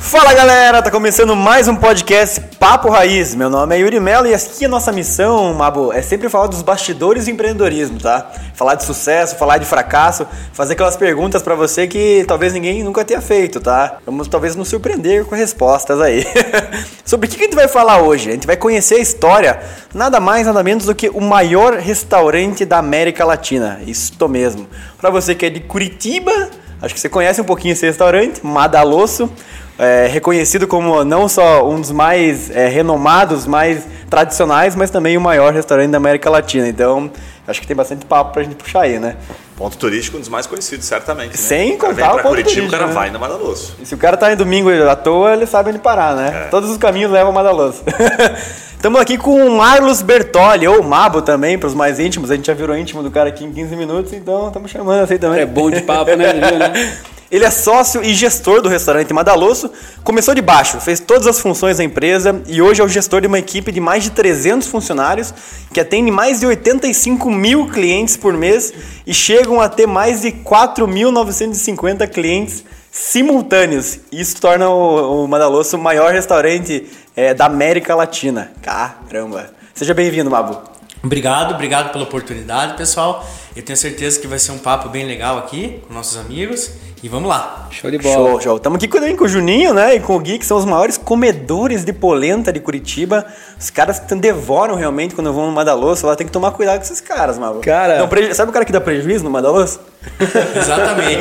Fala galera, tá começando mais um podcast Papo Raiz. Meu nome é Yuri Mello e aqui a nossa missão, Mabo, é sempre falar dos bastidores do empreendedorismo, tá? Falar de sucesso, falar de fracasso, fazer aquelas perguntas para você que talvez ninguém nunca tenha feito, tá? Vamos talvez nos surpreender com respostas aí. Sobre o que a gente vai falar hoje? A gente vai conhecer a história, nada mais nada menos do que o maior restaurante da América Latina. Isso mesmo. Para você que é de Curitiba, acho que você conhece um pouquinho esse restaurante, Madalosso é, reconhecido como não só um dos mais é, renomados, mais tradicionais, mas também o maior restaurante da América Latina. Então, acho que tem bastante papo pra gente puxar aí, né? Ponto turístico um dos mais conhecidos, certamente. Né? Sem contar o, ponto Curitiba, turístico. O cara né? vai no Madaloso. E se o cara tá em domingo à toa, ele sabe onde parar, né? É. Todos os caminhos levam a Madaloso. Estamos aqui com o Marlos Bertoli, ou Mabo também, para os mais íntimos. A gente já virou íntimo do cara aqui em 15 minutos, então estamos chamando assim também. É bom de papo, né? né? Ele é sócio e gestor do restaurante Madaloso. Começou de baixo, fez todas as funções da empresa e hoje é o gestor de uma equipe de mais de 300 funcionários que atende mais de 85 mil clientes por mês e chegam a ter mais de 4.950 clientes simultâneos. Isso torna o, o Madaloso o maior restaurante é, da América Latina. Caramba! Seja bem-vindo, Mabu. Obrigado, obrigado pela oportunidade, pessoal. Eu tenho certeza que vai ser um papo bem legal aqui com nossos amigos. E vamos lá. Show de bola. Show, show. Estamos aqui com, com o Juninho, né? E com o Gui, que são os maiores comedores de polenta de Curitiba. Os caras que devoram realmente quando vão no Madaloso. Lá tem que tomar cuidado com esses caras, mano. Cara. Não, sabe o cara que dá prejuízo no Madaloso? Exatamente.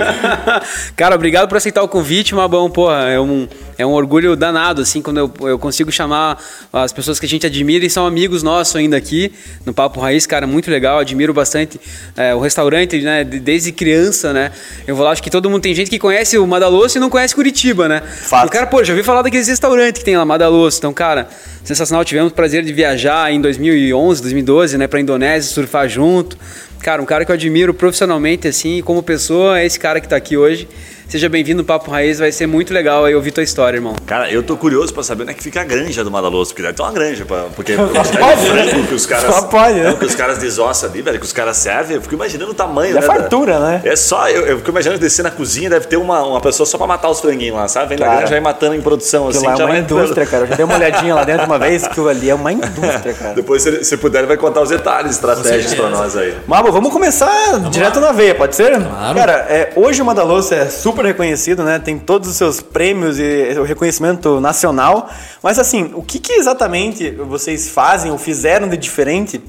cara, obrigado por aceitar o convite, Mabão. Porra, é um, é um orgulho danado, assim, quando eu, eu consigo chamar as pessoas que a gente admira e são amigos nossos ainda aqui no Papo Raiz, cara, muito legal. Admiro bastante é, o restaurante, né? Desde criança, né? Eu vou lá, acho que todo mundo tem gente que conhece o Madaloso e não conhece Curitiba, né? Fato. O cara, pô, já ouvi falar daqueles restaurantes que tem lá, Madaloso. Então, cara, sensacional. Tivemos o prazer de viajar em 2011, 2012, né, pra Indonésia, surfar junto. Cara, um cara que eu admiro profissionalmente, assim, como pessoa, é esse cara que tá aqui hoje. Seja bem-vindo no Papo Raiz, vai ser muito legal aí ouvir tua história, irmão. Cara, eu tô curioso pra saber onde é que fica a granja do Madaloso, porque deve ter uma granja, pra, porque é frango que os caras. Só pode, né? que os caras desossam ali, velho, que os caras servem, eu fico imaginando o tamanho, e né? É fartura, né? É só, eu, eu fico imaginando descer na cozinha, deve ter uma, uma pessoa só pra matar os franguinhos lá, sabe? Vem da granja e matando em produção, assim. Lá é já uma indústria, cara. Eu já dei uma olhadinha lá dentro uma vez, que ali é uma indústria, cara. Depois, se, se puder, ele vai contar os detalhes estratégicos pra nós aí. Mabo, vamos começar vamos direto lá. na veia, pode ser? Claro. Cara, é, hoje o Madaloso é super reconhecido, né? Tem todos os seus prêmios e o reconhecimento nacional. Mas assim, o que, que exatamente vocês fazem ou fizeram de diferente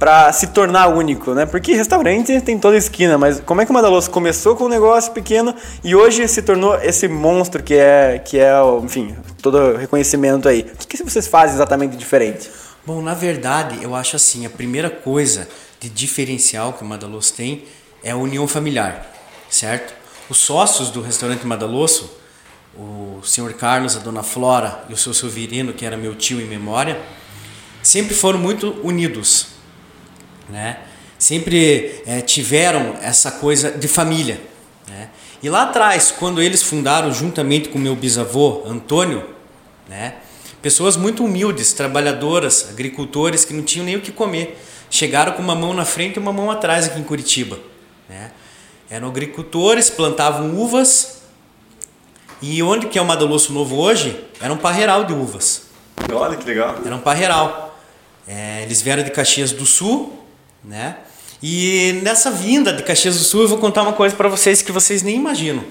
para se tornar único, né? Porque restaurante tem toda esquina, mas como é que o Madaloso começou com um negócio pequeno e hoje se tornou esse monstro que é, que é, enfim, todo reconhecimento aí? O que, que vocês fazem exatamente de diferente? Bom, na verdade, eu acho assim, a primeira coisa de diferencial que o Madaloso tem é a união familiar, certo? Os sócios do restaurante Madaloso, o senhor Carlos, a dona Flora e o seu Silvirino, que era meu tio em memória, sempre foram muito unidos, né? Sempre é, tiveram essa coisa de família, né? E lá atrás, quando eles fundaram juntamente com meu bisavô Antônio, né? Pessoas muito humildes, trabalhadoras, agricultores que não tinham nem o que comer, chegaram com uma mão na frente e uma mão atrás aqui em Curitiba? Eram agricultores, plantavam uvas. E onde que é o Madalosso Novo hoje? Era um parreiral de uvas. Olha que legal. Era um parreiral. É, eles vieram de Caxias do Sul, né? E nessa vinda de Caxias do Sul eu vou contar uma coisa para vocês que vocês nem imaginam. O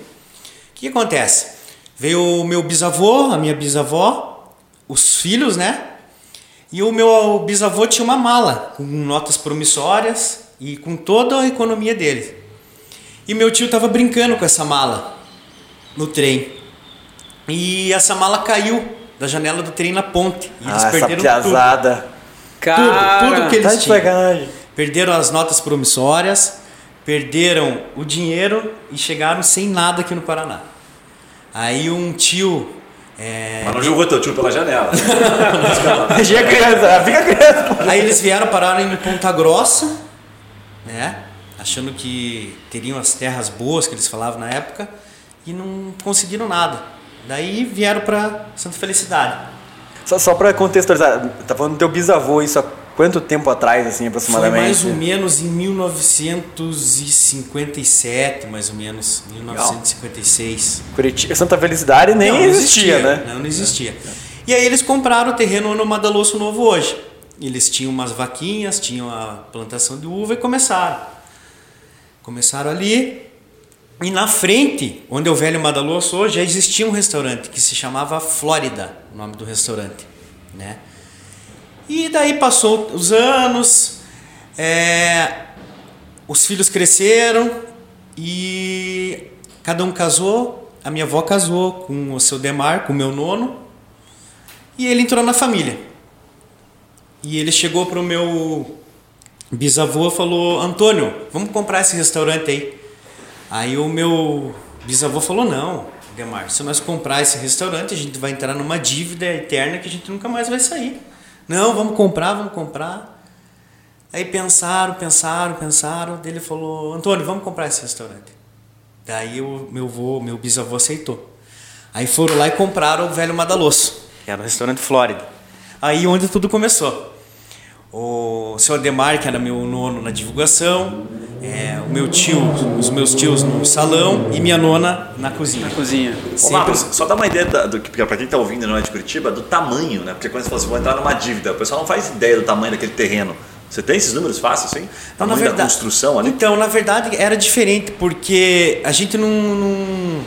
que acontece? Veio o meu bisavô, a minha bisavó, os filhos, né? E o meu bisavô tinha uma mala com notas promissórias e com toda a economia dele. E meu tio estava brincando com essa mala no trem. E essa mala caiu da janela do trem na ponte. E eles ah, perderam essa piazada. tudo. Tudo, tudo que eles tá tinham. Perderam as notas promissórias, perderam o dinheiro e chegaram sem nada aqui no Paraná. Aí um tio é... Mas não jogou teu tio pela janela. Fica criança, fica criança. Aí eles vieram parar em Ponta Grossa, né? Achando que teriam as terras boas que eles falavam na época e não conseguiram nada. Daí vieram para Santa Felicidade. Só, só para contextualizar, tá falando do teu bisavô isso há quanto tempo atrás, assim, Foi aproximadamente? mais ou menos em 1957, mais ou menos, 1956. Curitiba, Santa Felicidade nem Não, não existia, né? Não, não existia. E aí eles compraram o terreno no Madalosso Novo hoje. Eles tinham umas vaquinhas, tinham a plantação de uva e começaram. Começaram ali. E na frente, onde é o velho Madalosso hoje, já existia um restaurante que se chamava Flórida, o nome do restaurante, né? E daí passou os anos, é, os filhos cresceram e cada um casou. A minha avó casou com o seu Demar, com o meu nono, e ele entrou na família. E ele chegou para o meu bisavô falou: Antônio, vamos comprar esse restaurante aí. Aí o meu bisavô falou: Não, Demar, se nós comprar esse restaurante, a gente vai entrar numa dívida eterna que a gente nunca mais vai sair. Não, vamos comprar, vamos comprar. Aí pensaram, pensaram, pensaram. Daí ele falou: Antônio, vamos comprar esse restaurante. Daí o meu avô, meu bisavô aceitou. Aí foram lá e compraram o velho Madalosso, que era o restaurante Flórida. Aí onde tudo começou. O seu Ademar, que era meu nono na divulgação, é, o meu tio, os meus tios no salão e minha nona na cozinha. Cozinha. Ô, Marcos, só dá uma ideia da- do que para quem tá ouvindo não é de Curitiba, do tamanho, né? Porque quando você fala assim, vou entrar numa dívida, o pessoal não faz ideia do tamanho daquele terreno. Você tem esses números fáceis, assim? Então, na tamanho da verdade, construção ali? Então, na verdade, era diferente, porque a gente não, não,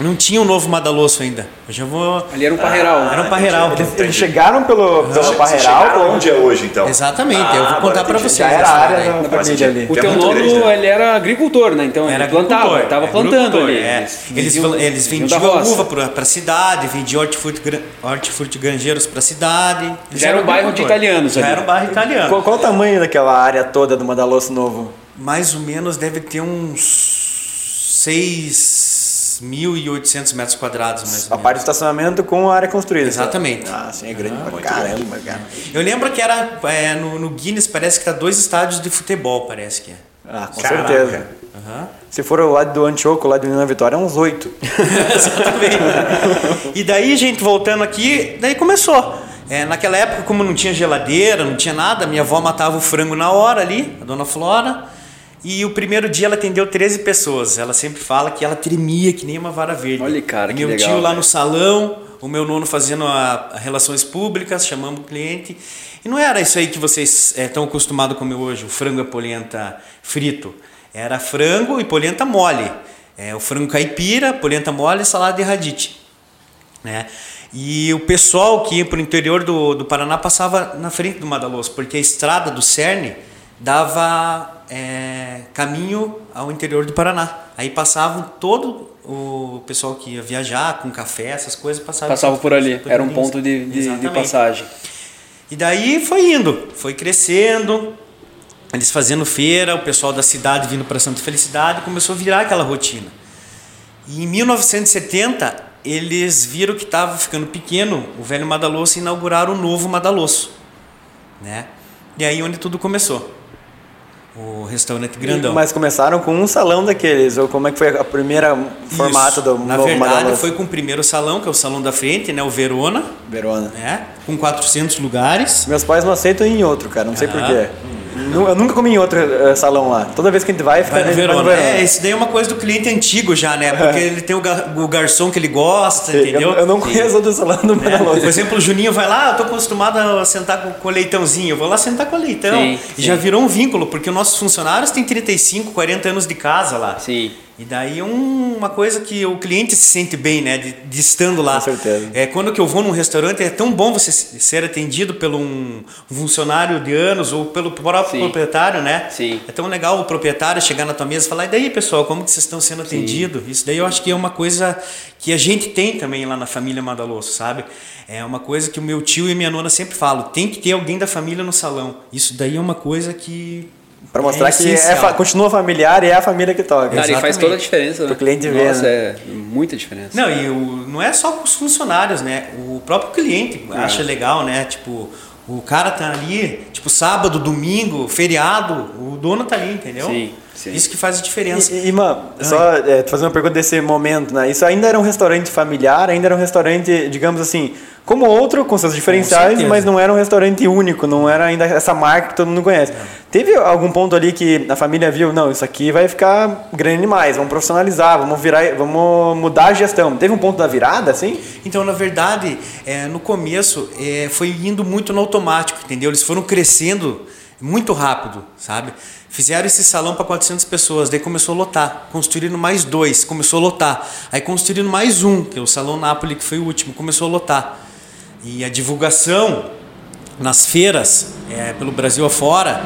não tinha um novo Madalosso ainda. Eu já vou. Ali era um parreiral. Era um parreiral. Eles, eles chegaram pelo, pelo Vocês Parreiral. ou- onde é hoje, então? Exatamente, eu vou contar pra entendi. vocês. Já era a área da família ali. O é teu nono, grande, né? ele era agricultor, né? Então Era ele plantava, agricultor, tava é, plantando ali. é. Eles, vendiam- eles vinham da vendiam uva para a cidade, vendiam hortifruti- hortifrutigranjeiros para a cidade. Eles Já era eram um bairro de italianos Já ali. era um bairro italiano. Qual, qual o tamanho daquela área toda do Madalosso Novo? Mais ou menos deve ter uns 6.800 metros quadrados, mais ou A parte do estacionamento com a área construída. Exatamente. Ah, sim, é grande pra caramba, cara. Eu lembro que era é, no, no Guinness, parece que tá dois estádios de futebol, parece que é. Ah, com Caraca. certeza. Aham. Se for o lado do Antioco, lá de União Vitória, é uns oito. Exatamente. E daí, gente, voltando aqui, daí começou. É, naquela época, como não tinha geladeira, não tinha nada, minha avó matava o frango na hora ali, a dona Flora. E o primeiro dia ela atendeu 13 pessoas. Ela sempre fala que ela tremia que nem uma vara verde. Olha, cara, E que meu legal, tio lá velho. no salão, o meu nono fazendo a, a relações públicas, chamando o cliente. E não era isso aí que vocês estão acostumados a comer hoje, o frango e polenta frito. Era frango e polenta mole. É, o frango caipira, polenta mole e salada de radite. Né? E o pessoal que ia para o interior do, do Paraná passava na frente do Madaloso, porque a estrada do Cerne dava é, caminho ao interior do Paraná. Aí passavam todo o pessoal que ia viajar com café, essas coisas, passava, Passava por ali. Era um ponto de, de- de passagem. E daí foi indo, foi crescendo, eles fazendo feira, o pessoal da cidade vindo para Santa Felicidade, começou a virar aquela rotina. E em 1970, eles viram que estava ficando pequeno o velho Madalosso e inauguraram o novo Madalosso. Né? E aí onde tudo começou. O restaurante grandão. Mas começaram com um salão daqueles, ou como é que foi a primeira formato Isso. do Na novo verdade, foi com o primeiro salão, que é o salão da frente, né? o Verona, Verona. né? com 400 lugares. Meus pais não aceitam ir em outro, cara, não sei Aham. porquê. Nu- Eu nunca comi em outro eh, salão lá. Toda vez que a gente vai, fica Vai no vai Verona. É, isso daí é uma coisa do cliente antigo já, né? Porque ele tem o, gar- o garçom que ele gosta, Sim, entendeu? Eu, eu não conheço outro salão do É. Madalosso. Por exemplo, o Juninho vai lá, eu tô acostumado a sentar com, com leitãozinho, eu vou lá sentar com leitão. Sim, e sim. já virou um vínculo, porque os nossos funcionários têm 35, 40 anos de casa lá. Sim. E daí é um- uma coisa que o cliente se sente bem, né? De, de estando lá. Com certeza. É, quando que eu vou num restaurante, é tão bom você ser atendido pelo um funcionário de anos ou pelo próprio Sim. proprietário, né? Sim. É tão legal o proprietário chegar na tua mesa e falar, e daí, pessoal, como que vocês estão sendo atendidos? Isso daí eu acho que é uma coisa que a gente tem também lá na família Madalosso, sabe? É uma coisa que o meu tio e minha nona sempre falam, tem que ter alguém da família no salão. Isso daí é uma coisa que... Pra mostrar é que é, continua familiar e é a família que toca. Cara, e faz toda a diferença, né? Pro cliente ver, Nossa, né? é muita diferença. Não, e o, não é só com os funcionários, né? O próprio cliente É. acha legal, né? Tipo, o cara tá ali, tipo, sábado, domingo, feriado, o dono tá ali, entendeu? Sim, sim. Isso que faz a diferença. E, e mano, só é, te fazer uma pergunta desse momento, né? Isso ainda era um restaurante familiar, ainda era um restaurante, digamos assim, como outro, com seus diferenciais, certeza. mas não era um restaurante único, não era ainda essa marca que todo mundo conhece. Teve algum ponto ali que a família viu, não, isso aqui vai ficar grande demais, vamos profissionalizar, vamos virar, vamos mudar a gestão. Teve um ponto da virada, assim? Então, na verdade, é, no começo é, foi indo muito no automático, entendeu? Eles foram crescendo muito rápido, sabe? Fizeram esse salão para 400 pessoas, daí começou a lotar. Construíram mais dois, começou a lotar. Aí construíram mais um, que é o Salão Nápoles, que foi o último, começou a lotar. E a divulgação nas feiras, é, pelo Brasil afora,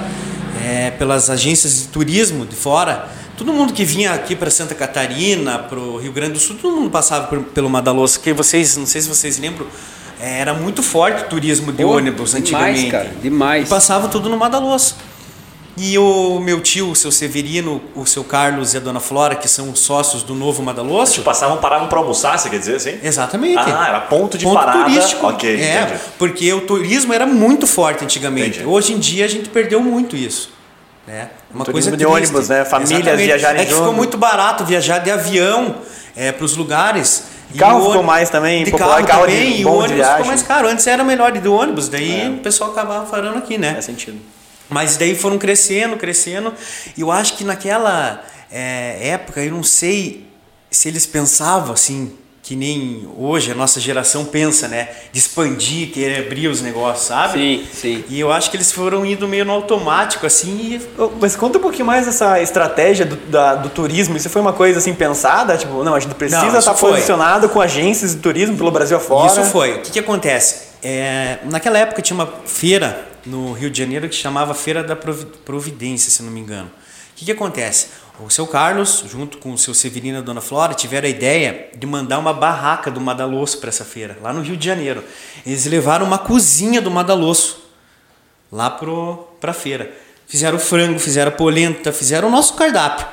é, pelas agências de turismo de fora, todo mundo que vinha aqui para Santa Catarina, para o Rio Grande do Sul, todo mundo passava por, pelo Madaloso, que vocês, não sei se vocês lembram, é, era muito forte o turismo de Pô, ônibus antigamente. Demais, cara, demais. E passava tudo no Madaloso. E o meu tio, o seu Severino, o seu Carlos e a dona Flora, que são sócios do novo Madaloso. Tipo, passavam, paravam pra almoçar, você quer dizer assim? Exatamente. Ah, era ponto de Ponto parada. turístico. Ok, é, entendi. porque o turismo era muito forte antigamente. Entendi. Hoje em dia a gente perdeu muito isso. Né? Uma Turismo coisa de triste. ônibus, né? Famílias Exatamente. viajarem É que ficou muito barato viajar de avião é, para os lugares. E Carro ficou mais também, de popular, carro, carro de também, e o de ônibus ficou mais caro. Antes era melhor ir do ônibus, daí É. o pessoal acabava parando aqui, né? Faz sentido. Mas daí foram crescendo, crescendo. E eu acho que naquela é, época, eu não sei se eles pensavam assim, que nem hoje a nossa geração pensa, né? De expandir, querer abrir os negócios, sabe? Sim, sim. E eu acho que eles foram indo meio no automático, assim, e Mas conta um pouquinho mais dessa estratégia do, da- do turismo. Isso foi uma coisa assim pensada? Tipo, não, a gente precisa Não, estar foi. posicionado com agências de turismo pelo Brasil afora. Isso foi. O que, que acontece? É, naquela época tinha uma feira no Rio de Janeiro que chamava Feira da Provi- Providência, se não me engano. O que, que acontece? O seu Carlos, junto com o seu Severino e a Dona Flora, tiveram a ideia de mandar uma barraca do Madalosso para essa feira, lá no Rio de Janeiro. Eles levaram uma cozinha do Madalosso lá para a feira. Fizeram frango, fizeram polenta, fizeram o nosso cardápio.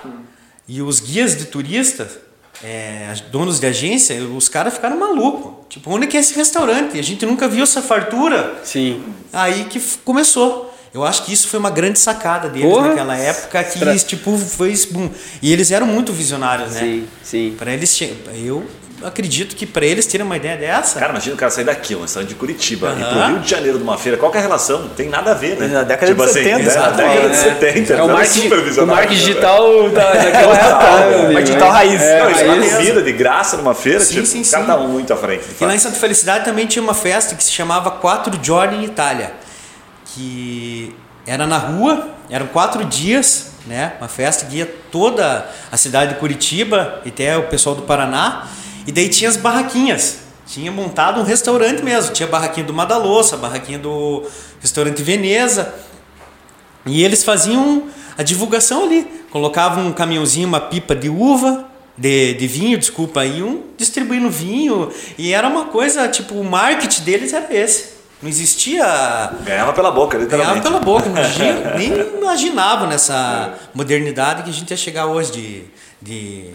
E os guias de turistas, é, donos de agência, os caras ficaram malucos. Tipo, onde que é esse restaurante? A gente nunca viu essa fartura. Sim. Aí que começou. Eu acho que isso foi uma grande sacada deles Porra! naquela época que Tra- tipo foi boom. E eles eram muito visionários, né? Sim, sim. Para eles eu acredito que para eles terem uma ideia dessa, Cara, imagina o cara sair daqui, um restaurante de Curitiba, e pro. Rio de Janeiro de uma feira. Qual que é a relação? Não tem nada a ver, né? Na década de 70, é, na exato, década de é. 70. É o era marketing, o marketing né, digital da, daquela época. né? Marketing digital raiz. É, Não, isso é raiz. uma vida de graça numa feira, Sim, tipo, sim, o sim. tá muito à frente. E lá em. Santa Felicidade também tinha uma festa que se chamava Quatro in Itália, que era na rua, eram quatro dias, né? Uma festa que ia toda a cidade de Curitiba e até o pessoal do Paraná. E daí tinha as barraquinhas. Tinha montado um restaurante mesmo. Tinha a barraquinha do Madaloça, a barraquinha do restaurante Veneza. E eles faziam a divulgação ali. Colocavam um caminhãozinho, uma pipa de uva, de, de vinho, desculpa, iam distribuindo vinho. E era uma coisa, tipo, o marketing deles era esse. Não existia. Ganhava pela boca, Ganhava literalmente. pela boca, não tinha- nem imaginava nessa modernidade que a gente ia chegar hoje de, de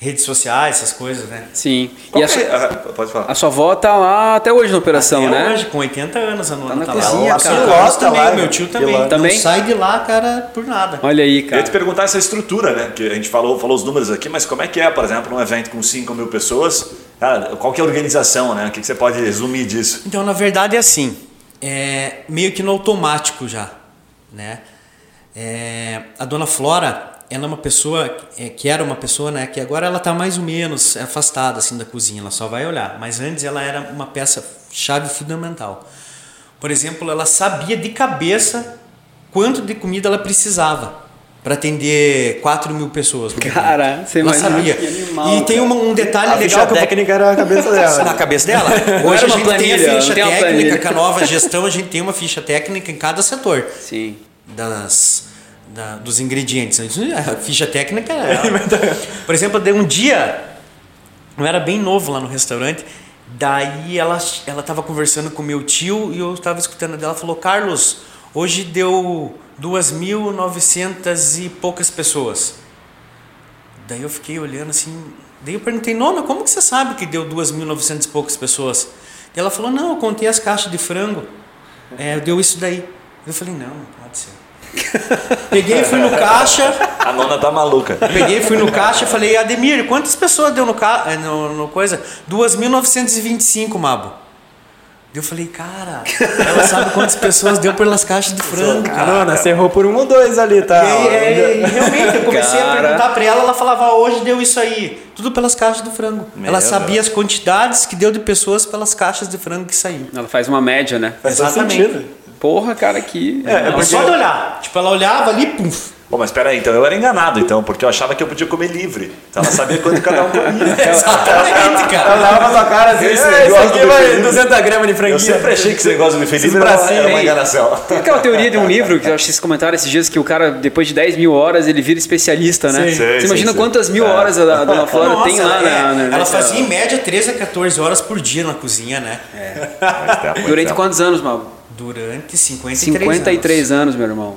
redes sociais, essas coisas, né? Sim. Qual E a, que su- é- ah, Pode falar. a sua avó tá lá até hoje na operação, Até né? hoje, com 80 anos, a nona na tá cozinha, lá. O cara. Carlos Pilota também, lá, o meu tio também. Também? Não sai de lá, cara, por nada. Olha aí, Eu ia cara. te perguntar essa estrutura, né? Que a gente falou, falou os números aqui, mas como é que é, por exemplo, num evento com 5 mil pessoas? Cara, qual que é a organização, né? O que, que você pode resumir disso? Então, na verdade, é assim, é meio que no automático já, né? É, a dona Flora, ela é uma pessoa, é, que era uma pessoa, né? Que agora ela tá mais ou menos afastada, assim, da cozinha, ela só vai olhar. Mas antes ela era uma peça chave fundamental. Por exemplo, ela sabia de cabeça quanto de comida ela precisava para atender 4 mil pessoas. Cara, você imagina sabia. que animal, e tem uma- um detalhe A legal ficha que eu técnica era a cabeça dela. na cabeça dela. Não Hoje era a gente tem planilha, a ficha não tem uma técnica, planilha. com a nova gestão a gente tem uma ficha técnica em cada setor Sim. das, da- dos ingredientes. A ficha técnica é. Por exemplo, deu um dia, eu era bem novo lá no restaurante, daí ela ela estava conversando com meu tio e eu estava escutando dela, falou: "Carlos, hoje deu 2.900 e poucas pessoas". Daí eu fiquei olhando assim. Daí eu perguntei, nona, como que você sabe que deu 2.900 e poucas pessoas? E ela falou, não, eu contei as caixas de frango. É, deu isso daí. Eu falei, não, não pode ser. Peguei fui no caixa. A nona tá maluca. Peguei, fui no caixa e falei, Ademir, quantas pessoas deu no, ca... eh, no, no coisa? 2.925, Mabo. Eu falei, cara, ela sabe quantas pessoas deu pelas caixas de frango, cara. Carona, você errou por um ou dois ali, tá? E, é, realmente, eu comecei a Cara. perguntar pra ela, ela falava, "Ah, hoje deu isso aí. Tudo pelas caixas de frango. ela sabia as quantidades que deu de pessoas pelas caixas de frango que saiu. Ela faz uma média, né? Faz Exatamente. sentido. Porra, cara, que. É, é porque- Só de olhar. Tipo, ela olhava ali, pum. Bom, mas peraí, então eu era enganado, então, porque eu achava que eu podia comer livre. Então ela sabia quanto cada um comia. Exatamente, Ela cara. olhava pra sua cara assim, Esse "Ah, esse aqui do vai feliz." 200 gramas de franguinho. Eu sempre achei que esse negócio de feliz era, bracinho era uma enganação. Tem aquela teoria de um livro que eu acho que vocês comentaram esses dias que o cara, depois de 10 mil horas, ele vira especialista, né? Sim. Você Sim, imagina sim, quantas sim. mil É. horas a dona Flora Nossa, tem lá é. na, na- Ela nessa- fazia em média 13 a 14 horas por dia na cozinha, né? Durante quantos anos, Mal? Durante 53, 53 anos. anos, meu irmão.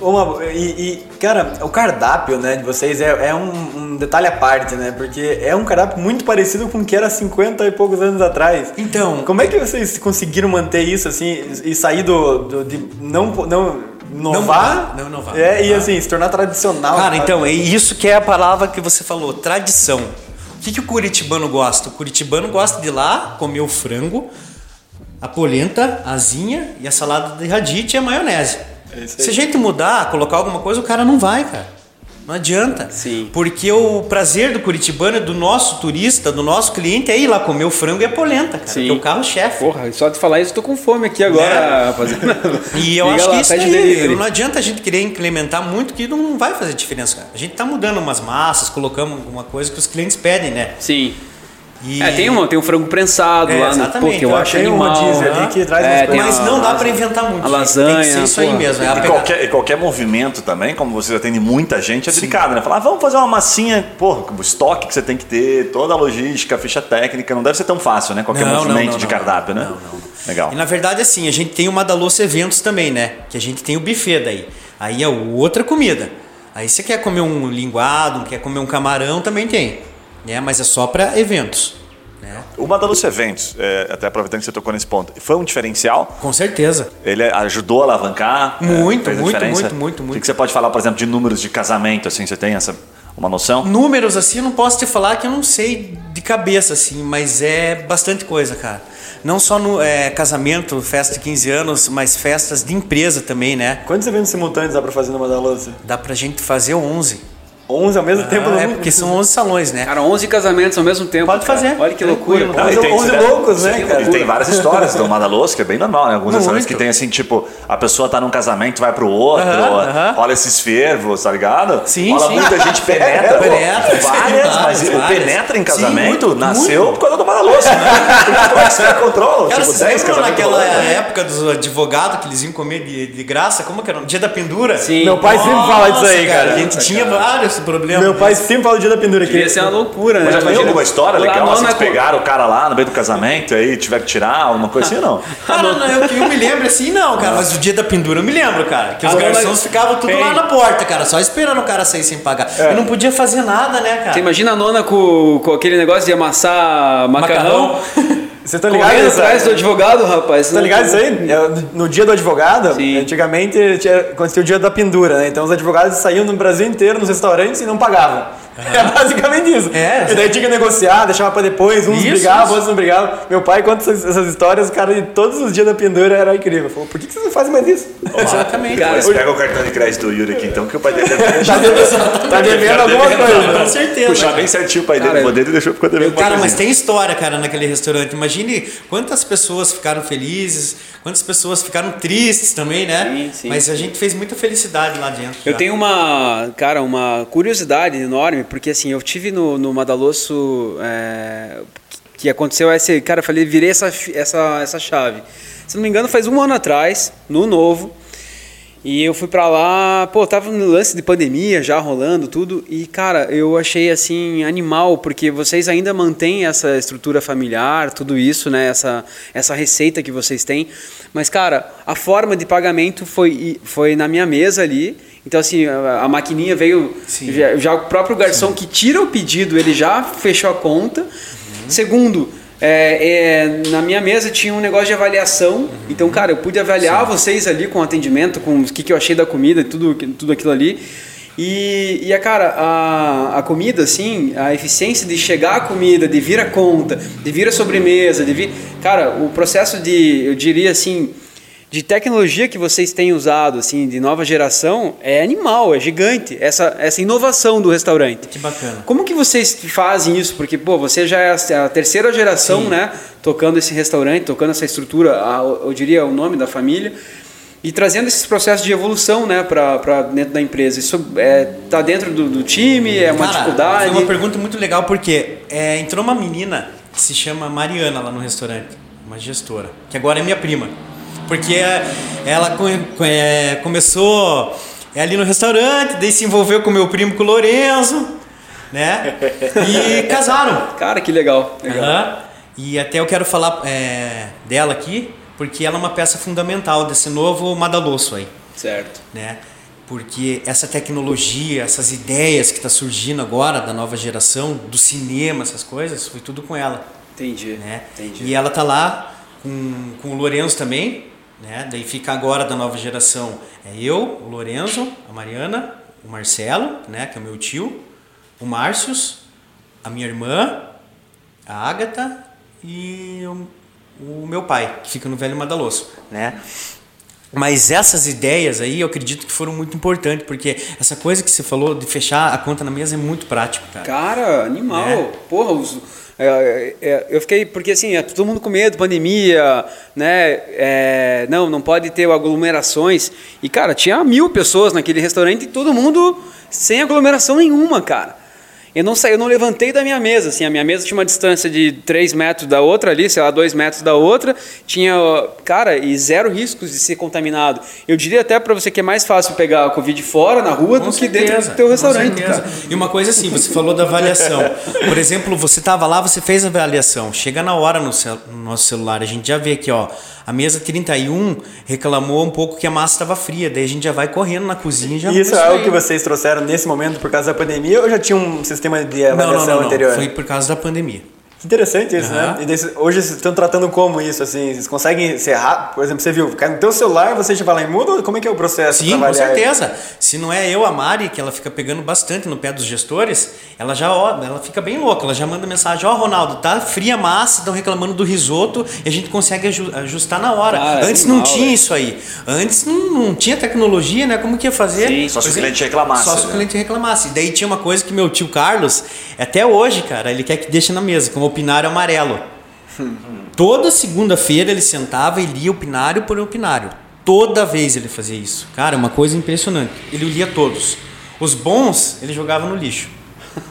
Uma, e, e, cara, o cardápio né, de vocês é, é um, um detalhe à parte, né? Porque é um cardápio muito parecido com o que era 50 e poucos anos atrás. Então, Como é que vocês conseguiram manter isso assim e sair do, do- de não não inovar, mudar, não inovar. É, e Ah. assim, se tornar tradicional. Cara, então, é isso que é a palavra que você falou, tradição. O que, que o curitibano gosta? O curitibano gosta de ir lá comer o frango, a polenta, a asinha e a salada de radite e a maionese. É. Se a gente mudar, colocar alguma coisa, o cara não vai, cara. Não adianta. Sim. Porque o prazer do curitibano, do nosso turista, do nosso cliente, é ir lá comer o frango e a polenta, cara. Sim. Que é o carro-chefe. Porra, só de falar isso, eu tô com fome aqui agora, É. rapaziada. E eu Liga acho lá, que isso aí, delivery. não adianta a gente querer implementar muito que não vai fazer diferença. cara. A gente tá mudando umas massas, colocamos alguma coisa que os clientes pedem, né? Sim. E- É, tem um, tem um frango prensado É, lá no pô, exatamente. que eu Eu acho um animal. rodízio ali que traz É, umas. Mas a- não dá pra inventar muito. a lasanha, Tem que ser isso aí porra. mesmo. É E qualquer, e qualquer movimento também, como você atende muita gente, é delicado, né? Falar, ah, vamos fazer uma massinha, porra, o estoque que você tem que ter, toda a logística, a ficha técnica, não deve ser tão fácil, né? Qualquer Não, movimento não, de não, cardápio, não, né? não, não. Legal. E na verdade, assim, a gente tem o Madaloso Eventos também, né? Que a gente tem o buffet daí. Aí é outra comida. Aí você quer comer um linguado, quer comer um camarão, também tem. Né? Mas é só pra eventos. Né? O Madalúcio Eventos, é, até aproveitando que você tocou nesse ponto, foi um diferencial? Com certeza. Ele ajudou a alavancar? é, Muito, a muito, diferença? muito, muito, O que muito. você pode falar, por exemplo, de números de casamento, assim, você tem essa, uma noção? Números assim, eu não posso te falar que eu não sei de cabeça, assim, mas é bastante coisa, cara. Não só no é, casamento, festa de 15 anos, mas festas de empresa também, né? Quantos eventos simultâneos dá pra fazer numa da louça? Dá pra gente fazer 11. 11 ao mesmo tempo? Ah, é não- porque são 11 salões, né? Cara, 11 casamentos ao mesmo tempo. Pode cara. fazer. Olha que loucura. Não, e tem- 11 loucos, né, Sim, cara? E tem várias histórias do Madaloso, que é bem normal, né? Alguns restaurantes que tem assim, tipo, a pessoa tá num casamento, vai pro outro, Aham, aham. olha esses fervos, tá ligado? Sim, sim. muita gente penetra, Penetra, várias, sim, mas várias, penetra em Sim, casamento muito, nasceu muito. por causa do Madaloso, né? Como é que os caras controlam? Cara, tipo, você 10 lembra casamentos naquela época dos advogados que eles iam comer de, de graça? Como que era? Dia da pendura? Sim. Meu pai sempre fala disso aí, cara. A gente tinha vários problemas. Meu pai sempre fala o dia da pendura aqui. Devia ser uma loucura, né? Mas já Imagina- alguma história Lá legal, a assim, nona de pegar o cara lá no meio do casamento e aí tiver que tirar, alguma coisa assim ou não? Ah, não, não, eu, eu me lembro assim, não, cara. Mas o dia da pendura eu me lembro, cara. Que os garçons ficavam tudo lá na porta, cara. Só esperando o cara sair sem pagar. Eu não podia fazer nada, né, cara? Você imagina a nona com, com aquele negócio de amassar macarrão? Vocês estão ligados? Correndo atrás do advogado, rapaz. Tá ligado isso aí? É, No dia do advogado, Sim. antigamente tinha, acontecia o dia da pendura, né? Então os advogados saíam no Brasil inteiro nos restaurantes e não pagavam. É basicamente isso. É. E daí tinha que negociar, deixava pra depois, uns Isso, brigavam, isso. outros não brigavam. Meu pai conta essas, essas histórias, o cara, de todos os dias da pendura era incrível. Falou, por que, que vocês não fazem mais isso? Exatamente. Cara, Mas pega o cartão de crédito do Yuri aqui, então, que o pai dele deve Tá devendo, tá devendo alguma coisa. Com certeza. puxar bem certinho o pai dele, Cara, o pai dele deixou ficou devendo Cara, mas tem história, cara, naquele restaurante. Imagine quantas pessoas ficaram felizes, quantas pessoas ficaram tristes também, né? Sim, sim. Mas a gente fez muita felicidade lá dentro. Eu já. tenho uma, cara, uma curiosidade enorme, porque assim, eu tive no, no Madalosso é, que aconteceu esse, cara, falei, virei essa, essa, essa chave. Se não me engano, faz um ano atrás, no novo, E eu fui pra lá, pô, tava no lance de pandemia já rolando tudo. E, cara, eu achei assim animal, porque vocês ainda mantêm essa estrutura familiar, tudo isso, né? Essa, essa receita que vocês têm. Mas, cara, a forma de pagamento foi, foi na minha mesa ali. Então, assim, a, a maquininha veio. Já, já, o próprio garçom Sim. que tira o pedido, ele já fechou a conta. Uhum. Segundo, é, é, na minha mesa tinha um negócio de avaliação. Uhum. Então, cara, eu pude avaliar Sim. vocês ali com atendimento, com o que, que eu achei da comida, tudo, tudo aquilo ali. E, e a cara, a, a comida, assim, a eficiência de chegar a comida, de vir a conta, de vir a sobremesa, de vir. Cara, o processo de, eu diria assim, de tecnologia que vocês têm usado, assim, de nova geração, é animal, é gigante. Essa, essa inovação do restaurante. Que bacana. Como que vocês fazem isso? Porque, pô, você já é a terceira geração, Sim. né? Tocando esse restaurante, tocando essa estrutura, eu diria o nome da família. E trazendo esses processos de evolução, né, para dentro da empresa. Isso é, tá dentro do, do time, é uma Cara, dificuldade? Foi uma pergunta muito legal, porque é, entrou uma menina que se chama Mariana lá no restaurante, uma gestora, que agora é minha prima. Porque ela é, começou ali no restaurante, daí se envolveu com meu primo, com o Lorenzo, né? E casaram. Cara, que legal. legal. Uhum. E até eu quero falar é, dela aqui, porque ela é uma peça fundamental desse novo Madalosso aí. Certo. Né? Porque essa tecnologia, essas ideias que está surgindo agora da nova geração, do cinema, essas coisas, foi tudo com ela. Entendi. Né? Entendi. E ela tá lá com, com o Lourenço também, né? Daí fica agora da nova geração é eu, o Lorenzo, a Mariana, o Marcelo, né, que é o meu tio, o Márcios, a minha irmã, a Ágata e o, o meu pai, que fica no Velho Madaloso, né? Mas essas ideias aí eu acredito que foram muito importantes, porque essa coisa que você falou de fechar a conta na mesa é muito prático, cara. Cara, animal. É. Porra, os, eu fiquei, porque assim, é todo mundo com medo, pandemia, né? É, não, não pode ter aglomerações. E, cara, tinha mil pessoas naquele restaurante e todo mundo sem aglomeração nenhuma, cara. Eu não saí, eu não levantei da minha mesa, assim, a minha mesa tinha uma distância de 3 metros da outra ali, sei lá, 2 metros da outra, tinha, cara, e zero riscos de ser contaminado. Eu diria até para você que é mais fácil pegar a Covid fora, na rua, com do certeza, que dentro do teu restaurante. E uma coisa assim, você falou da avaliação. Por exemplo, você estava lá, você fez a avaliação, chega na hora no, no nosso celular, a gente já vê aqui, ó, a mesa 31 reclamou um pouco que a massa estava fria, daí a gente já vai correndo na cozinha e já Isso é o que vocês trouxeram nesse momento por causa da pandemia ou já tinha um sistema de avaliação não, não, não, anterior? Não, foi por causa da pandemia. Interessante isso, uhum. né? E hoje vocês estão tratando como isso, assim? Vocês conseguem rápido? Por exemplo, você viu, cai no teu celular, você já vai lá e muda? Como é que é o processo? Sim, com certeza. Se não é eu, a Mari, que ela fica pegando bastante no pé dos gestores, ela já, ó, ela fica bem louca, ela já manda mensagem, ó, oh, Ronaldo, tá fria massa, estão reclamando do risoto e a gente consegue ajustar na hora. Ah, Antes não tinha isso aí. Antes não, não, tinha tecnologia, né? Como que ia fazer? Sim, só se o cliente reclamasse. Só se o né? cliente reclamasse. E daí tinha uma coisa que meu tio Carlos, até hoje, cara, ele quer que deixe na mesa, como o pinário amarelo. Toda segunda-feira ele sentava e lia o pinário por o pinário. Toda vez ele fazia isso. Cara, é uma coisa impressionante. Ele lia todos. Os bons ele jogava no lixo.